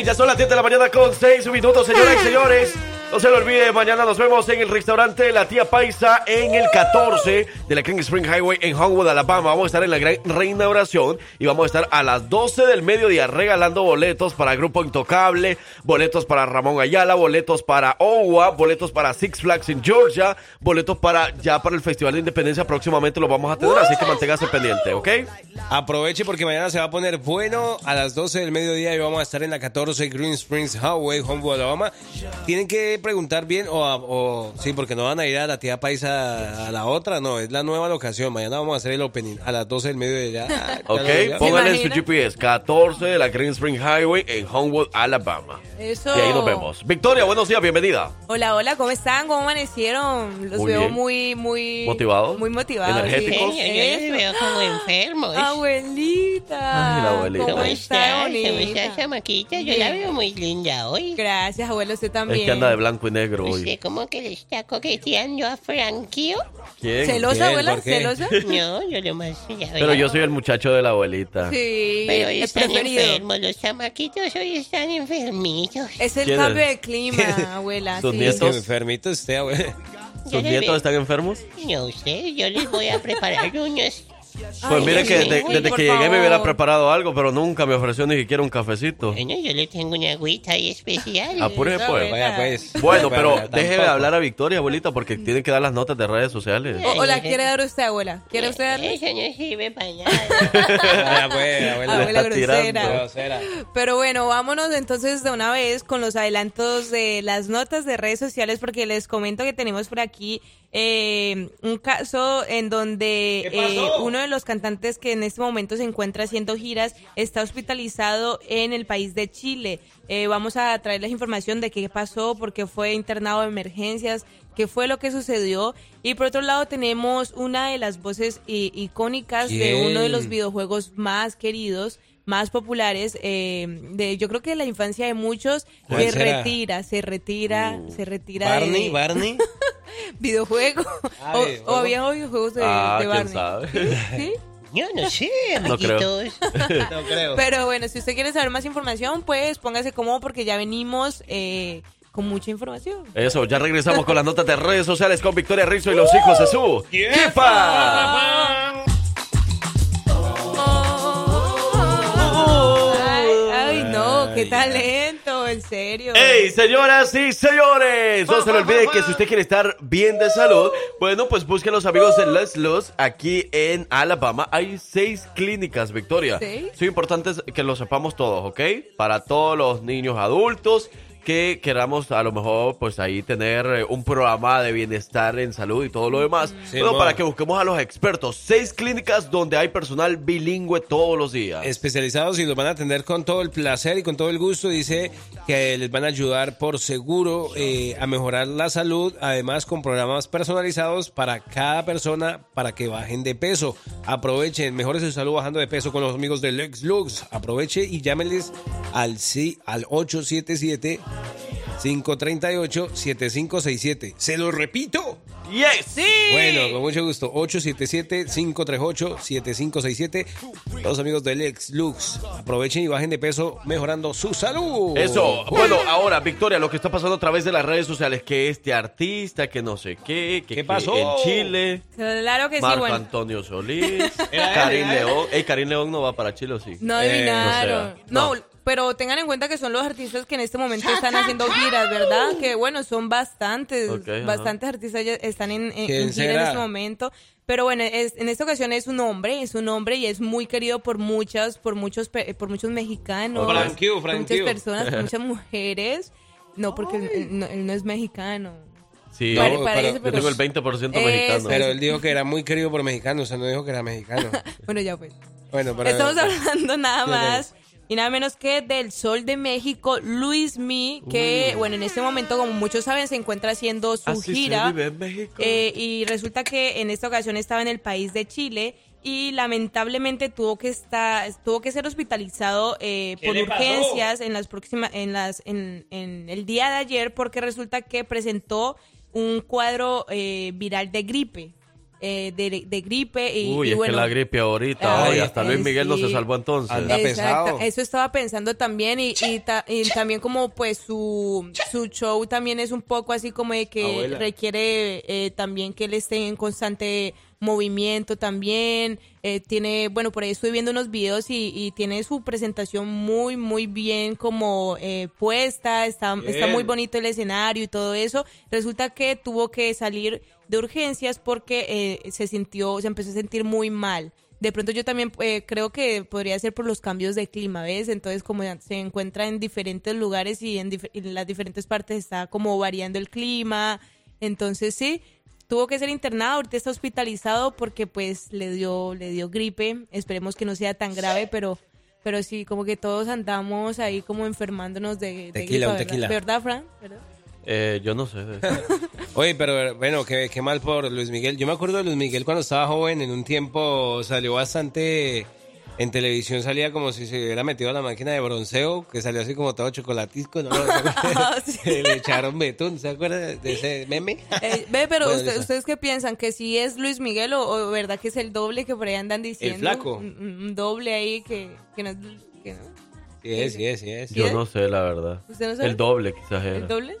Ya son las 10 de la mañana con 6 minutos, señoras y señores. No se lo olvide, mañana nos vemos en el restaurante La Tía Paisa en el 14 de la King Spring Highway en Homewood, Alabama. Vamos a estar en la gran reinauguración y vamos a estar a las 12 del mediodía regalando boletos para Grupo Intocable, boletos para Ramón Ayala, boletos para OWA, boletos para Six Flags en Georgia, boletos para ya para el Festival de Independencia próximamente lo vamos a tener, así que manténgase pendiente, ¿ok? Aproveche porque mañana se va a poner bueno a las 12 del mediodía y vamos a estar en la 14 Green Springs Highway, Homewood, Alabama. Tienen que preguntar bien o, o- sí, porque no van a ir a la tía paisa a la otra, no, es la nueva locación. Mañana vamos a hacer el opening a las 12 del mediodía. Ah, Ok, pónganle en su GPS 14 de la Green Spring Highway en Homewood, Alabama. Eso. Y ahí nos vemos. Victoria, buenos días, bienvenida. Hola, hola, ¿cómo están? ¿Cómo amanecieron? Los Muy veo bien. muy, muy... ¿Motivados? Muy motivados. ¿Energéticos? sí. Yo, yo veo como enfermos. Abuelita. Ay, la abuelita. ¿Cómo ¿Cómo está? ¿Cómo bonita? estás, chamaquita? Yo la veo muy linda hoy. Gracias, abuelo, usted también. Es que anda de blanco y negro hoy. ¿Usted cómo que le está coqueteando a Frankio? ¿Quién? ¿Celosa, ¿Quién? abuela? ¿Celosa? No, yo lo más... Pero yo soy el muchacho de la abuelita. Sí, Pero hoy están preferido. enfermos, los chamaquitos hoy están enfermitos. Es el ¿Quién cambio es? de clima, abuela. ¿Sus sí. nietos? enfermito usted, abuela. ¿Sus nietos están enfermos? No sé, yo les voy a preparar unos... Pues Ay, mire que sí. de- Uy, desde que llegué me hubiera preparado algo, pero nunca me ofreció ni siquiera un cafecito. Bueno, yo le tengo una agüita ahí especial. Apure pues. Vaya, pues. Bueno, pero deje de hablar a Victoria, abuelita, porque tiene que dar las notas de redes sociales. O, o la quiere dar usted, abuela. ¿Quiere usted darle? Eso no sirve para nada. Vaya, pues, abuela. Abuela está tirando. grosera. Grosera. Pero bueno, vámonos entonces de una vez con los adelantos de las notas de redes sociales porque les comento que tenemos por aquí eh, un caso en donde eh, uno de los cantantes que en este momento se encuentra haciendo giras está hospitalizado en el país de Chile. Eh, vamos a traerles información de qué pasó, por qué fue internado de emergencias, qué fue lo que sucedió. Y por otro lado tenemos una de las voces icónicas de uno de los videojuegos más queridos más populares eh, de yo creo que de la infancia de muchos ¿Cuál se será? retira se retira se retira Barney, de Barney. videojuego Ah, o, o había videojuegos de, Ah, de quién Barney sabe. ¿Sí? Yo no sé, No creo. amiguitos. No creo. pero bueno si usted quiere saber más información pues póngase cómodo porque ya venimos eh, con mucha información Eso, ya regresamos con las notas de redes sociales con Victoria Rizzo y los hijos de su jefa. Qué talento, en serio. ¡Ey, señoras y señores! No se le olvide que si usted quiere estar bien de salud, bueno, pues busque a los amigos de Les Luz aquí en Alabama. Hay seis clínicas, Victoria. ¿Seis? Sí, importante que lo sepamos todos, ¿ok? Para todos los niños adultos que queramos a lo mejor pues ahí tener eh, un programa de bienestar en salud y todo lo demás. Sí, bueno, para que busquemos a los expertos. Seis clínicas donde hay personal bilingüe todos los días. Especializados y los van a atender con todo el placer y con todo el gusto. Dice que les van a ayudar por seguro eh, a mejorar la salud, además con programas personalizados para cada persona para que bajen de peso. Aprovechen, mejore su salud bajando de peso con los amigos de Lex Lux. Aproveche y llámenles al, sí, al 877 538 7567. Se lo repito. Yes. Sí. Bueno, con mucho gusto. 877-538-7567. Los amigos del Lex Lux. Aprovechen y bajen de peso mejorando su salud. Eso. Bueno, ahora, Victoria, lo que está pasando a través de las redes sociales, que este artista, que no sé qué, que, ¿Qué pasó? en Chile, Claro que sí, Marco bueno. Antonio Solís, Karim. León. Ey, Karim León no va para Chile, ¿o sí? No Eh, adivinaron. no sé. no, No. Pero tengan en cuenta que son los artistas que en este momento están haciendo giras, ¿verdad? Que bueno, son bastantes, ajá. bastantes artistas ya están en, en- ¿Quién en gira en este momento. Pero bueno, es- en esta ocasión es un hombre, es un hombre y es muy querido por muchas, por muchos, pe- por muchos mexicanos, Frank por muchas personas, por muchas mujeres. No, porque él, no, él no es mexicano. Sí, Pare- No, parece, pero- yo pero- tengo el 20% Eso, mexicano. Pero él dijo que era muy querido por mexicanos. O sea, no dijo que era mexicano. Bueno, ya pues. Bueno. Estamos hablando nada más y nada menos que del Sol de México, Luis Mi, que, bueno, en este momento, como muchos saben, se encuentra haciendo su Así se gira. vive en México. eh, y resulta que en esta ocasión estaba en el país de Chile y lamentablemente tuvo que estar, tuvo que ser hospitalizado eh, ¿Qué por pasó? urgencias en las próximas, en las, en, en el día de ayer, porque resulta que presentó un cuadro eh, viral de gripe. Eh, de, de gripe y, Uy, y es bueno, que la gripe ahorita, Ay, hasta Luis Miguel no se salvó entonces. Anda Exacto, pesado. eso estaba pensando también y, y, ta- y también como pues su, su show también es un poco así como de que Abuela. requiere eh, también que él esté en constante movimiento también, eh, tiene, bueno, por ahí estoy viendo unos videos y, y tiene su presentación muy, muy bien como eh, puesta, está, está muy bonito el escenario y todo eso, resulta que tuvo que salir de urgencias porque eh, se sintió, se empezó a sentir muy mal. De pronto yo también eh, creo que podría ser por los cambios de clima, ¿ves? Entonces como se encuentra en diferentes lugares y en, dif- en las diferentes partes está como variando el clima, entonces sí, tuvo que ser internado, ahorita está hospitalizado porque pues le dio, le dio gripe, esperemos que no sea tan grave, pero... Pero sí, como que todos andamos ahí como enfermándonos de, de Tequila, ¿verdad? tequila. ¿Verdad, Fran? ¿Verdad? Eh, yo no sé. Oye, pero bueno, qué, qué mal por Luis Miguel. Yo me acuerdo de Luis Miguel cuando estaba joven, en un tiempo salió bastante en televisión, salía como si se hubiera metido a la máquina de bronceo, que salió así como todo chocolatisco, ¿no? Le echaron betún, ¿se acuerda de ese meme? Eh, ve, pero Bueno, usted- ustedes qué piensan, que si es Luis Miguel o, o verdad que es el doble que por ahí andan diciendo. flaco. Un, un doble ahí que, que no es... que no. Sí es, sí es, sí es. Yo no sé, la verdad. ¿Usted no sabe? El doble quizás era. ¿El doble?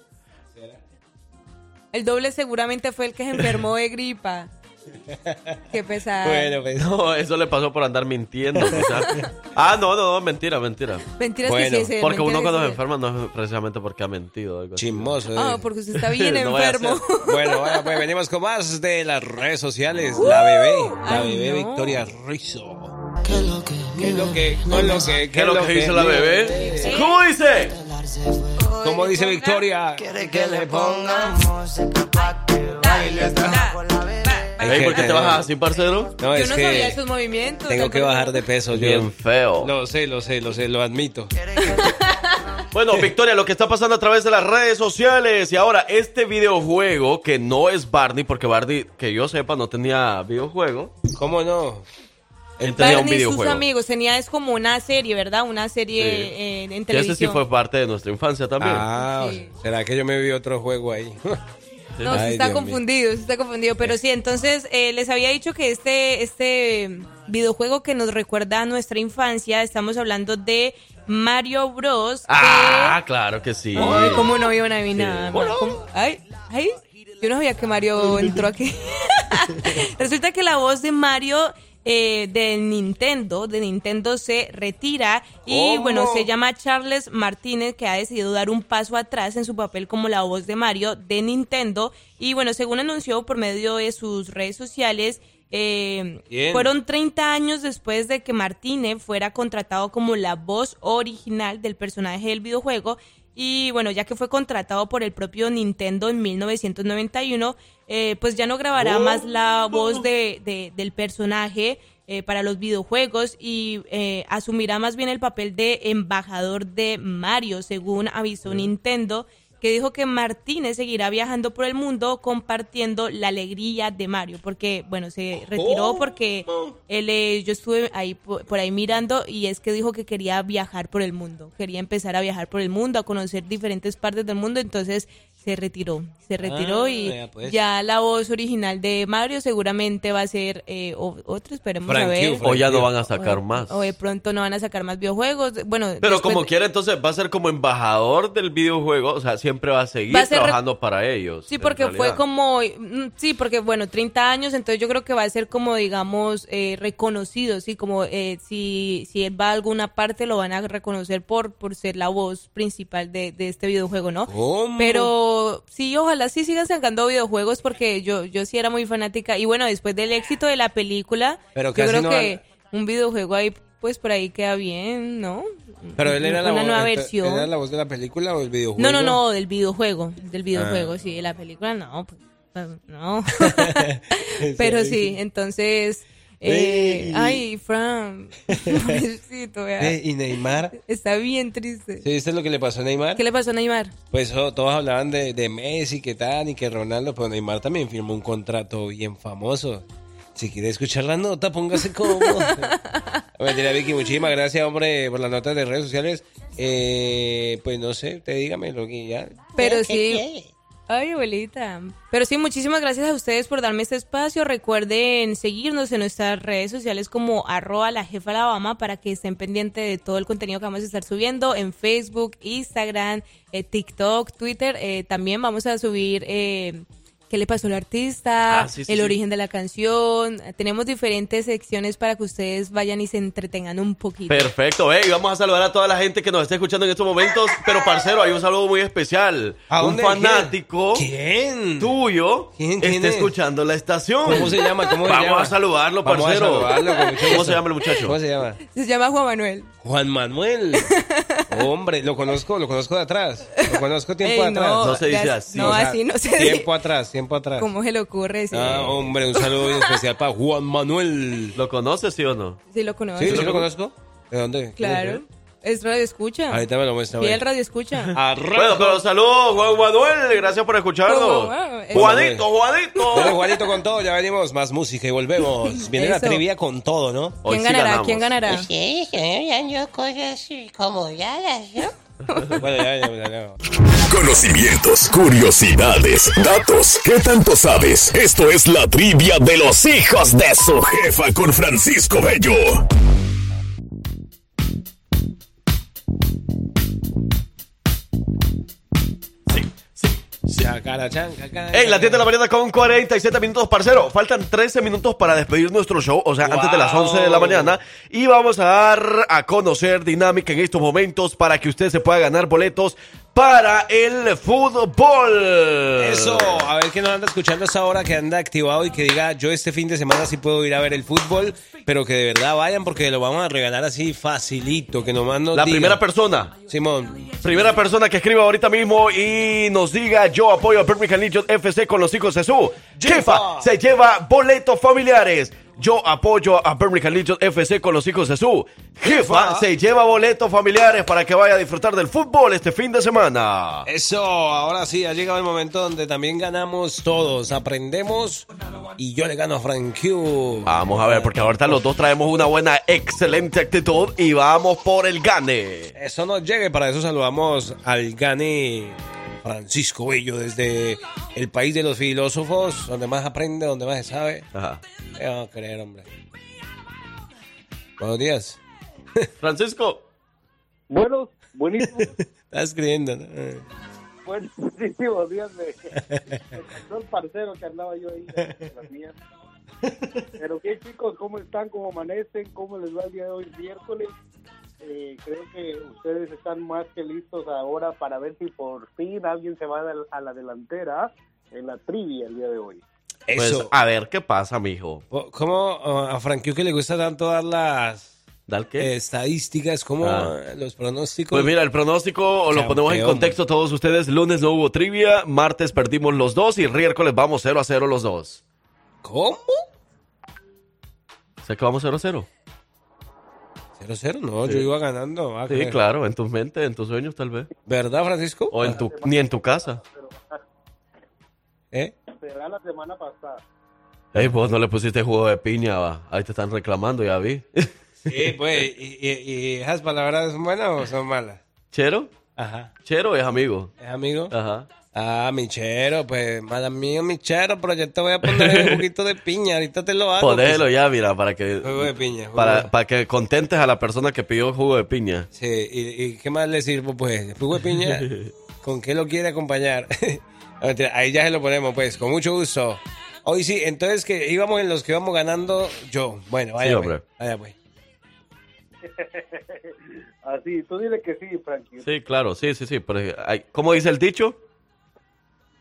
El doble seguramente fue el que se enfermó de gripa. Qué pesado. Bueno, pues. No, eso le pasó por andar mintiendo, quizás. Ah, no, no, no, mentira, mentira. Mentiras Bueno, que sí, sí, Porque uno cuando se enferma no es precisamente porque ha mentido. algo así. Chismoso. Ah, eh. porque usted está bien No vaya a enfermo. Bueno, vaya, pues venimos con más de las redes sociales. La bebé, la Ay, bebé no. Victoria Rizzo. ¿Qué es lo que? ¿Qué es lo que? Con lo que ¿Qué es lo que dice la bebé? ¿Cómo dice? Como dice Victoria. Quiere que le ponga música pa' que baile Hay Ey, ¿Por qué te bajas así, parcero? No, Yo es no que sabía esos movimientos. tengo ¿te que bajar de peso. Yo Bien feo. Lo sé, lo sé, lo sé, lo admito. Bueno, Victoria, lo que está pasando a través de las redes sociales. Y ahora, este videojuego que no es Barney, porque Barney, que yo sepa, no tenía videojuego. ¿Cómo no? Él tenía un Barney y sus videojuego. amigos, tenía es como una serie, ¿verdad? Una serie eh, en Que ese televisión. sí fue parte de nuestra infancia también. Ah, Sí. ¿será que yo me vi otro juego ahí? No, Ay, sí está Dios mío. confundido, sí está confundido. Pero sí, entonces eh, les había dicho que este, este videojuego que nos recuerda a nuestra infancia, estamos hablando de Mario Bros. que- Ah, claro que sí. Ay, cómo no iban a adivinar. Sí. ¿Cómo? Ay, ay, yo no sabía que Mario entró aquí. Resulta que la voz de Mario eh, de Nintendo, de Nintendo se retira y bueno, se llama Charles Martínez que ha decidido dar un paso atrás en su papel como la voz de Mario de Nintendo. Y bueno, según anunció por medio de sus redes sociales, eh, fueron 30 años después de que Martínez fuera contratado como la voz original del personaje del videojuego. Y bueno, ya que fue contratado por el propio Nintendo en 1991, eh, pues ya no grabará más la voz de, de- del personaje eh, para los videojuegos y eh, asumirá más bien el papel de embajador de Mario, según avisó Nintendo que dijo que Martínez seguirá viajando por el mundo compartiendo la alegría de Mario, porque, bueno, se retiró porque él, eh, yo estuve ahí por, ahí mirando y es que dijo que quería viajar por el mundo, quería empezar a viajar por el mundo, a conocer diferentes partes del mundo, entonces se retiró, se retiró Ah, y pues. ya la voz original de Mario seguramente va a ser eh, o- otro, esperemos a Frank ver. Q, O ya no van a O- sacar más. O de pronto no van a sacar más videojuegos. Bueno, Pero después como quiera, entonces va a ser como embajador del videojuego, o sea, siempre va a seguir Va a ser re- trabajando para ellos. Sí, porque fue como, mm, sí, porque bueno, 30 años, entonces yo creo que va a ser como, digamos, eh, reconocido, sí, como eh, si, si él va a alguna parte lo van a reconocer por, por ser la voz principal de, de este videojuego, ¿no? ¿Cómo? Pero sí, ojalá sí sigan sacando videojuegos porque yo, yo sí era muy fanática y bueno, después del éxito de la película, Pero yo creo no que un videojuego ahí, pues por ahí queda bien, ¿no? Pero él era la, voz, nueva ¿él versión. ¿Era la voz de la película o el videojuego? No, no, no, del videojuego, del videojuego, Ah. sí, de la película no, pues, pues, no. Pero sí, entonces, eh, ay, Fran, pobrecito, vea. ¿Y Neymar? está bien triste. ¿Sí viste lo que le pasó a Neymar? ¿Qué le pasó a Neymar? Pues oh, todos hablaban de, de Messi, que tal, y que Ronaldo, pero Neymar también firmó un contrato bien famoso. Si quiere escuchar la nota, póngase cómodo. Mentira, Vicky, muchísimas gracias, hombre, por las notas de redes sociales. Eh, pues no sé, te dígame lo que ya. Pero sí. Ay, abuelita. Pero sí, muchísimas gracias a ustedes por darme este espacio. Recuerden seguirnos en nuestras redes sociales como arroba la jefa Alabama para que estén pendientes de todo el contenido que vamos a estar subiendo en Facebook, Instagram, eh, TikTok, Twitter. Eh, también vamos a subir eh, qué le pasó al artista, Ah, sí, sí, el sí. origen de la canción. Tenemos diferentes secciones para que ustedes vayan y se entretengan un poquito. Perfecto, hey, vamos a saludar a toda la gente que nos está escuchando en estos momentos. Pero, parcero, hay un saludo muy especial. ¿A un fanático ¿Quién? tuyo ¿Quién, quién está es? escuchando la estación. ¿Cómo se llama? ¿Cómo se vamos llama? a saludarlo, Vamos a parcero. saludarlo, ¿Cómo se llama el muchacho? ¿Cómo se llama? Se llama Juan Manuel. Juan Manuel. Hombre, lo conozco, lo conozco de atrás. Lo conozco tiempo Ey, atrás. no, se dice así. no, así no se dice. Tiempo atrás, tiempo atrás. ¿Cómo se le ocurre? Sí, Ah, hombre, un saludo bien especial para Juan Manuel. ¿Lo conoces, sí o no? sí lo conozco. ¿Sí? ¿Sí lo conozco? ¿De dónde? Claro. Es radio escucha. Ahorita me lo muestra. Fiel bueno. radio escucha. Bueno, pero saludos, Juan Manuel. Gracias por escucharnos. Juan. Juanito, Juanito. Dale, Juanito con todo, ya venimos, más música y volvemos. Viene la trivia con todo, ¿no? ¿Quién ganará? ¿Quién ganará? Sí, hablando cosas como raras, ¿no? Conocimientos, curiosidades, datos. ¿Qué tanto sabes? Esto es la trivia de los hijos de su jefa con Francisco Bello. En la 10 de la mañana con 47 minutos, parcero. Faltan 13 minutos para despedir nuestro show, o sea, antes de las 11 de la mañana. Y vamos a dar a conocer dinámica en estos momentos para que usted se pueda ganar boletos para el fútbol. Eso, a ver quién nos anda escuchando a esa hora que anda activado y que diga, yo este fin de semana sí puedo ir a ver el fútbol, pero que de verdad vayan porque lo vamos a regalar así facilito, que nomás nos La diga. primera persona. Simón, Primera persona que escriba ahorita mismo y nos diga yo apoyo a Birmingham Legion FC con los hijos de su jefa. Se lleva boletos familiares. Yo apoyo a Birmingham Legion FC con los hijos de su jefa. Se lleva boletos familiares para que vaya a disfrutar del fútbol este fin de semana. eso, ahora sí, ha llegado el momento donde también ganamos todos, aprendemos y yo le gano a Frank Q. Vamos a ver, porque ahorita los dos traemos una buena, excelente actitud y vamos por el gane. Eso nos llegue, para eso saludamos al Gane Francisco Bello desde el país de los filósofos, donde más aprende, donde más se sabe. Ajá. ¿Qué vamos a creer, hombre? Buenos días. Francisco. Buenos, buenísimo. Estás escribiendo, ¿no? Eh. Buenísimos días. Me, el parcero que andaba yo ahí. en las mías. Pero bien, chicos, ¿cómo están? ¿Cómo amanecen? ¿Cómo les va el día de hoy, miércoles? Eh, creo que ustedes están más que listos ahora para ver si por fin alguien se va a la- a la delantera en la trivia el día de hoy. Pues, a ver, ¿qué pasa, mijo? ¿Cómo uh, a Frankie que le gusta tanto dar las ¿Dar qué? estadísticas, como Ah. los pronósticos? Pues mira, el pronóstico lo ponemos en contexto todos ustedes. Lunes no hubo trivia, martes perdimos los dos y miércoles vamos 0 a 0 los dos. ¿Cómo? ¿Sé que vamos 0 a 0? 0-0, no, Sí. yo iba ganando. ah, Sí, que- claro, en tus mentes, en tus sueños tal vez. ¿Verdad, Francisco? O en tu, ni en tu casa. ¿Eh? Será la semana pasada. Ey, vos no le pusiste jugo de piña, va. Ahí te están reclamando, ya vi. Sí, pues, y, y- y esas palabras son buenas o son malas? ¿Chero? Ajá. Chero es amigo. ¿Es amigo? Ajá. Ah, mi chero, pues, mala mío, mi chero, pero yo te voy a poner un poquito de piña, ahorita te lo hago. Ponelo pues. ya, mira, para que... Jugo de piña, jugo Para, de- para que contentes a la persona que pidió jugo de piña. Sí, ¿y, y qué más le sirvo, pues? ¿Jugo de piña? ¿Con qué lo quiere acompañar? Ahí ya se lo ponemos, pues, con mucho gusto. Hoy sí, entonces que íbamos en los que íbamos ganando yo. Bueno, vaya, Sí, pues, hombre. vaya, pues. Así, tú dile que sí, Frankie. Sí, claro, sí, sí, sí. Pero, hay- ¿Cómo dice el dicho?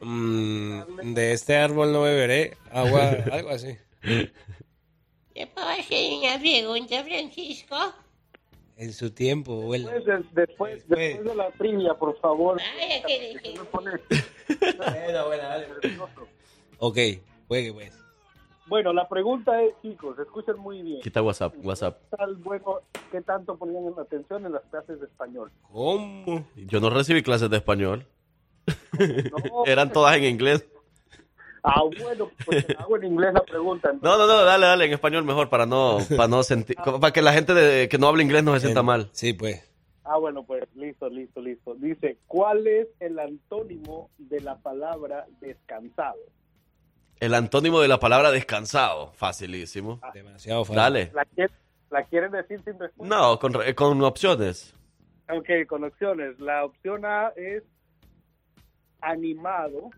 Mm, de este árbol no beberé agua, algo así. ¿Le puedo hacer una pregunta, Francisco? En su tiempo, abuela. Después, de- después, después de la trivia, por favor. Ay, que dije. Ok, juegue, pues. Bueno, la pregunta es, chicos, escuchen muy bien. Quita WhatsApp, WhatsApp. ¿Qué tal, bueno, ¿Qué tanto ponían en atención en las clases de español? ¿Cómo? Yo no recibí clases de español. No. Eran todas en inglés. Ah, bueno, pues hago en inglés la pregunta. No, no, no, dale, dale, en español mejor para no, para no sentir, para que la gente de- que no habla inglés no se sienta mal. Sí, pues. Ah, bueno, pues listo, listo, listo. Dice, ¿cuál es el antónimo de la palabra descansado? El antónimo de la palabra descansado, facilísimo. Demasiado fácil. Dale. ¿La, quier- la quieren decir sin respuesta? No, con, con opciones. Ok, con opciones. La opción A es animado.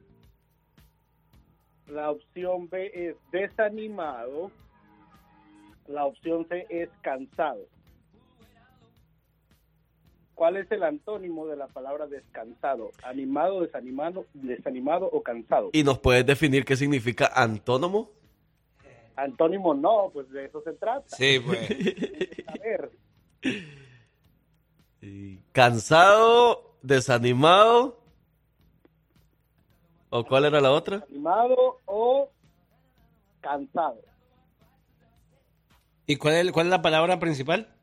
La opción B es desanimado. La opción C es cansado. ¿Cuál es el antónimo de la palabra descansado? ¿Animado, desanimado, desanimado o cansado? ¿Y nos puedes definir qué significa antónomo? Antónimo no, pues de eso se trata. Sí, pues. A ver, Cansado, desanimado. ¿O cuál era la otra? animado o cansado. ¿Y cuál es, cuál es la palabra principal?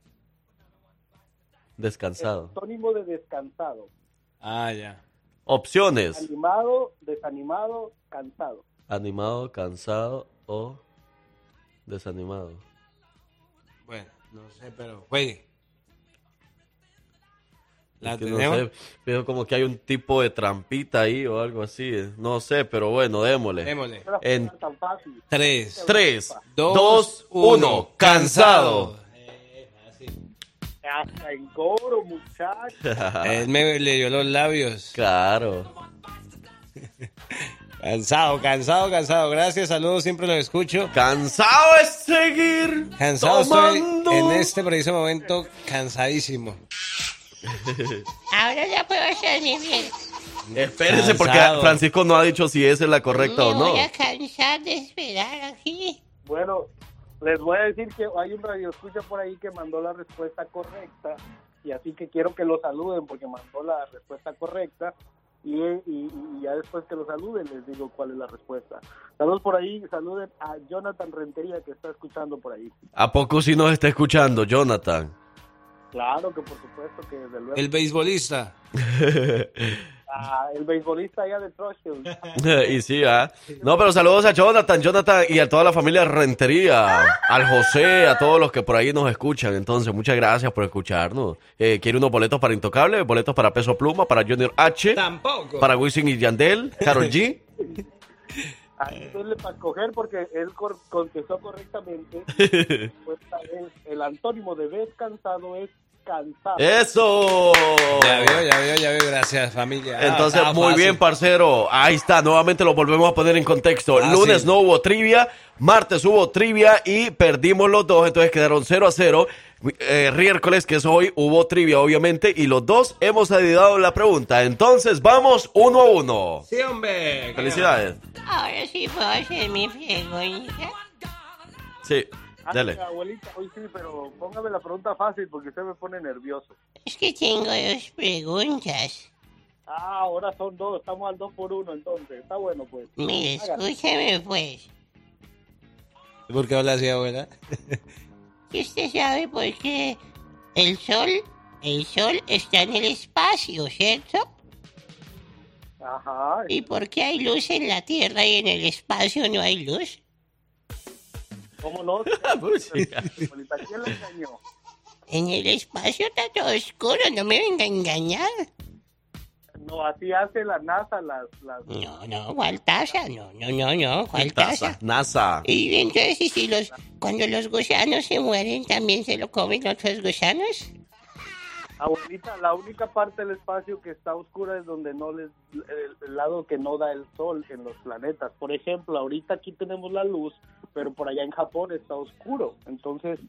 Descansado. Antónimo de descansado. Ah, ya. Opciones. Animado, desanimado, cansado. Animado, cansado o desanimado. Bueno, no sé, pero juegue. ¿La Es que no sé, veo como que hay un tipo de trampita ahí o algo así. No sé, pero bueno, démosle. Démosle. En Tan fácil. 3, 3, Dos, 2, uno. 1. Cansado. Hasta en coro, muchachos. Él me leyó los labios. Claro. Cansado, cansado, cansado. Gracias, saludos, siempre los escucho. Cansado es seguir. Cansado tomando. estoy en este preciso momento, cansadísimo. Ahora ya puedo hacer mi bien. Espérese, porque. Francisco no ha dicho si esa es la correcta o Me no. voy a cansar de esperar aquí. Bueno, les voy a decir que hay un radio escucha por ahí que mandó la respuesta correcta y así que quiero que lo saluden porque mandó la respuesta correcta y, y- y ya después que lo saluden les digo cuál es la respuesta. Saludos por ahí, saluden a Jonathan Rentería que está escuchando por ahí. ¿A poco si nos está escuchando, Jonathan? Claro que por supuesto que desde luego. El beisbolista. Ah, el beisbolista allá de Troshfield. y sí, ¿ah? No, pero saludos a Jonathan, Jonathan y a toda la familia Rentería, al José, a todos los que por ahí nos escuchan. Entonces, muchas gracias por escucharnos. Eh, ¿Quiere unos boletos para Intocable? Boletos para Peso Pluma, para Junior H, Tampoco. para Wisin y Yandel, Karol G. Ahí denle para escoger porque él cor- contestó correctamente. La respuesta es- el antónimo de descansado es cansado. ¡Eso! Ya vio, ya vio, ya vio. Gracias, familia. Ah, Entonces, estaba muy fácil. bien, parcero. Ahí está, nuevamente lo volvemos a poner en contexto. Fácil. Lunes no hubo trivia, martes hubo trivia y perdimos los dos, entonces quedaron 0 a 0. Eh, miércoles, que es hoy, hubo trivia, obviamente, y los dos hemos ayudado la pregunta. Entonces, vamos uno a uno. Sí, hombre. Felicidades. Ahora sí puedo hacer mi pregunta. Sí, Ah, dale. abuelita, hoy sí, pero póngame la pregunta fácil porque usted me pone nervioso. Es que tengo dos preguntas. Ah, ahora son dos, estamos al dos por uno entonces. Está bueno, pues. Mire, Hágale. escúchame pues. ¿Por qué habla así, abuela? ¿Y usted sabe por qué el sol, el sol está en el espacio, cierto? Ajá. ¿Y por qué hay luz en la Tierra y en el espacio no hay luz? ¿Cómo no? En el espacio está todo oscuro, no me venga a engañar. No, así hace la NASA las... las... No, no, ¿cuál taza? No, no, no, no, ¿cuál taza? NASA. Y entonces, ¿y si los, cuando los gusanos se mueren, también se lo comen otros gusanos? Abuelita, la única parte del espacio que está oscura es donde no les... El, el lado que no da el sol en los planetas. Por ejemplo, ahorita aquí tenemos la luz, pero por allá en Japón está oscuro. Entonces...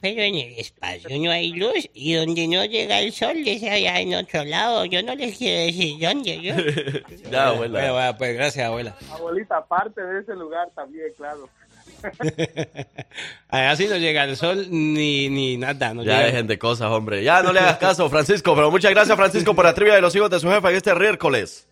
Pero en el espacio no hay luz y donde no llega el sol es allá en otro lado. Yo no les quiero decir dónde, yo. Ya, abuela. Bueno, bueno, pues gracias, abuela. Abuelita, aparte de ese lugar también, claro. Allá sí no llega el sol ni, ni nada. No Ya llega. dejen de cosas, hombre. Ya no le hagas caso, Francisco. Pero muchas gracias, Francisco, por la trivia de los hijos de su jefa en este miércoles.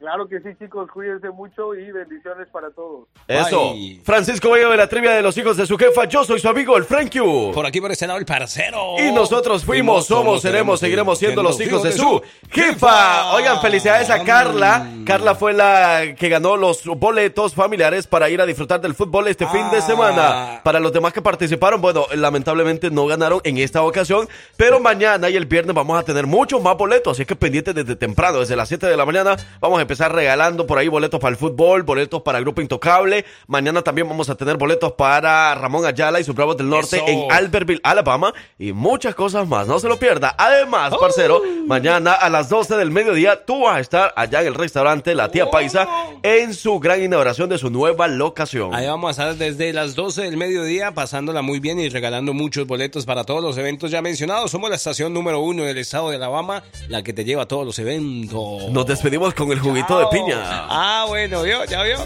Claro que sí, chicos, cuídense mucho y bendiciones para todos. Eso. Francisco Bello de la trivia de los hijos de su jefa. Yo soy su amigo, el Frank. Por aquí por este lado el parcero. Y nosotros fuimos, somos, seremos, seguiremos siendo los hijos de su jefa. Oigan, felicidades a Carla. Carla fue la que ganó los boletos familiares para ir a disfrutar del fútbol este fin de semana. Para los demás que participaron, bueno, lamentablemente no ganaron en esta ocasión, pero mañana y el viernes vamos a tener muchos más boletos, así que pendientes desde temprano, desde las 7 de la mañana, vamos a empezar regalando por ahí boletos para el fútbol, boletos para Grupo Intocable. Mañana también vamos a tener boletos para Ramón Ayala y sus Bravos del Norte Eso. en Albertville, Alabama y muchas cosas más. No se lo pierda. Además, parcero, mañana a las 12 del mediodía tú vas a estar allá en el restaurante La Tía Paisa en su gran inauguración de su nueva locación. Ahí vamos a estar desde las 12 del mediodía, pasándola muy bien y regalando muchos boletos para todos los eventos ya mencionados. Somos la estación número uno del estado de Alabama, la que te lleva a todos los eventos. Nos despedimos con el juguito de piña. Ah, bueno, ¿vio? ¿Ya vio?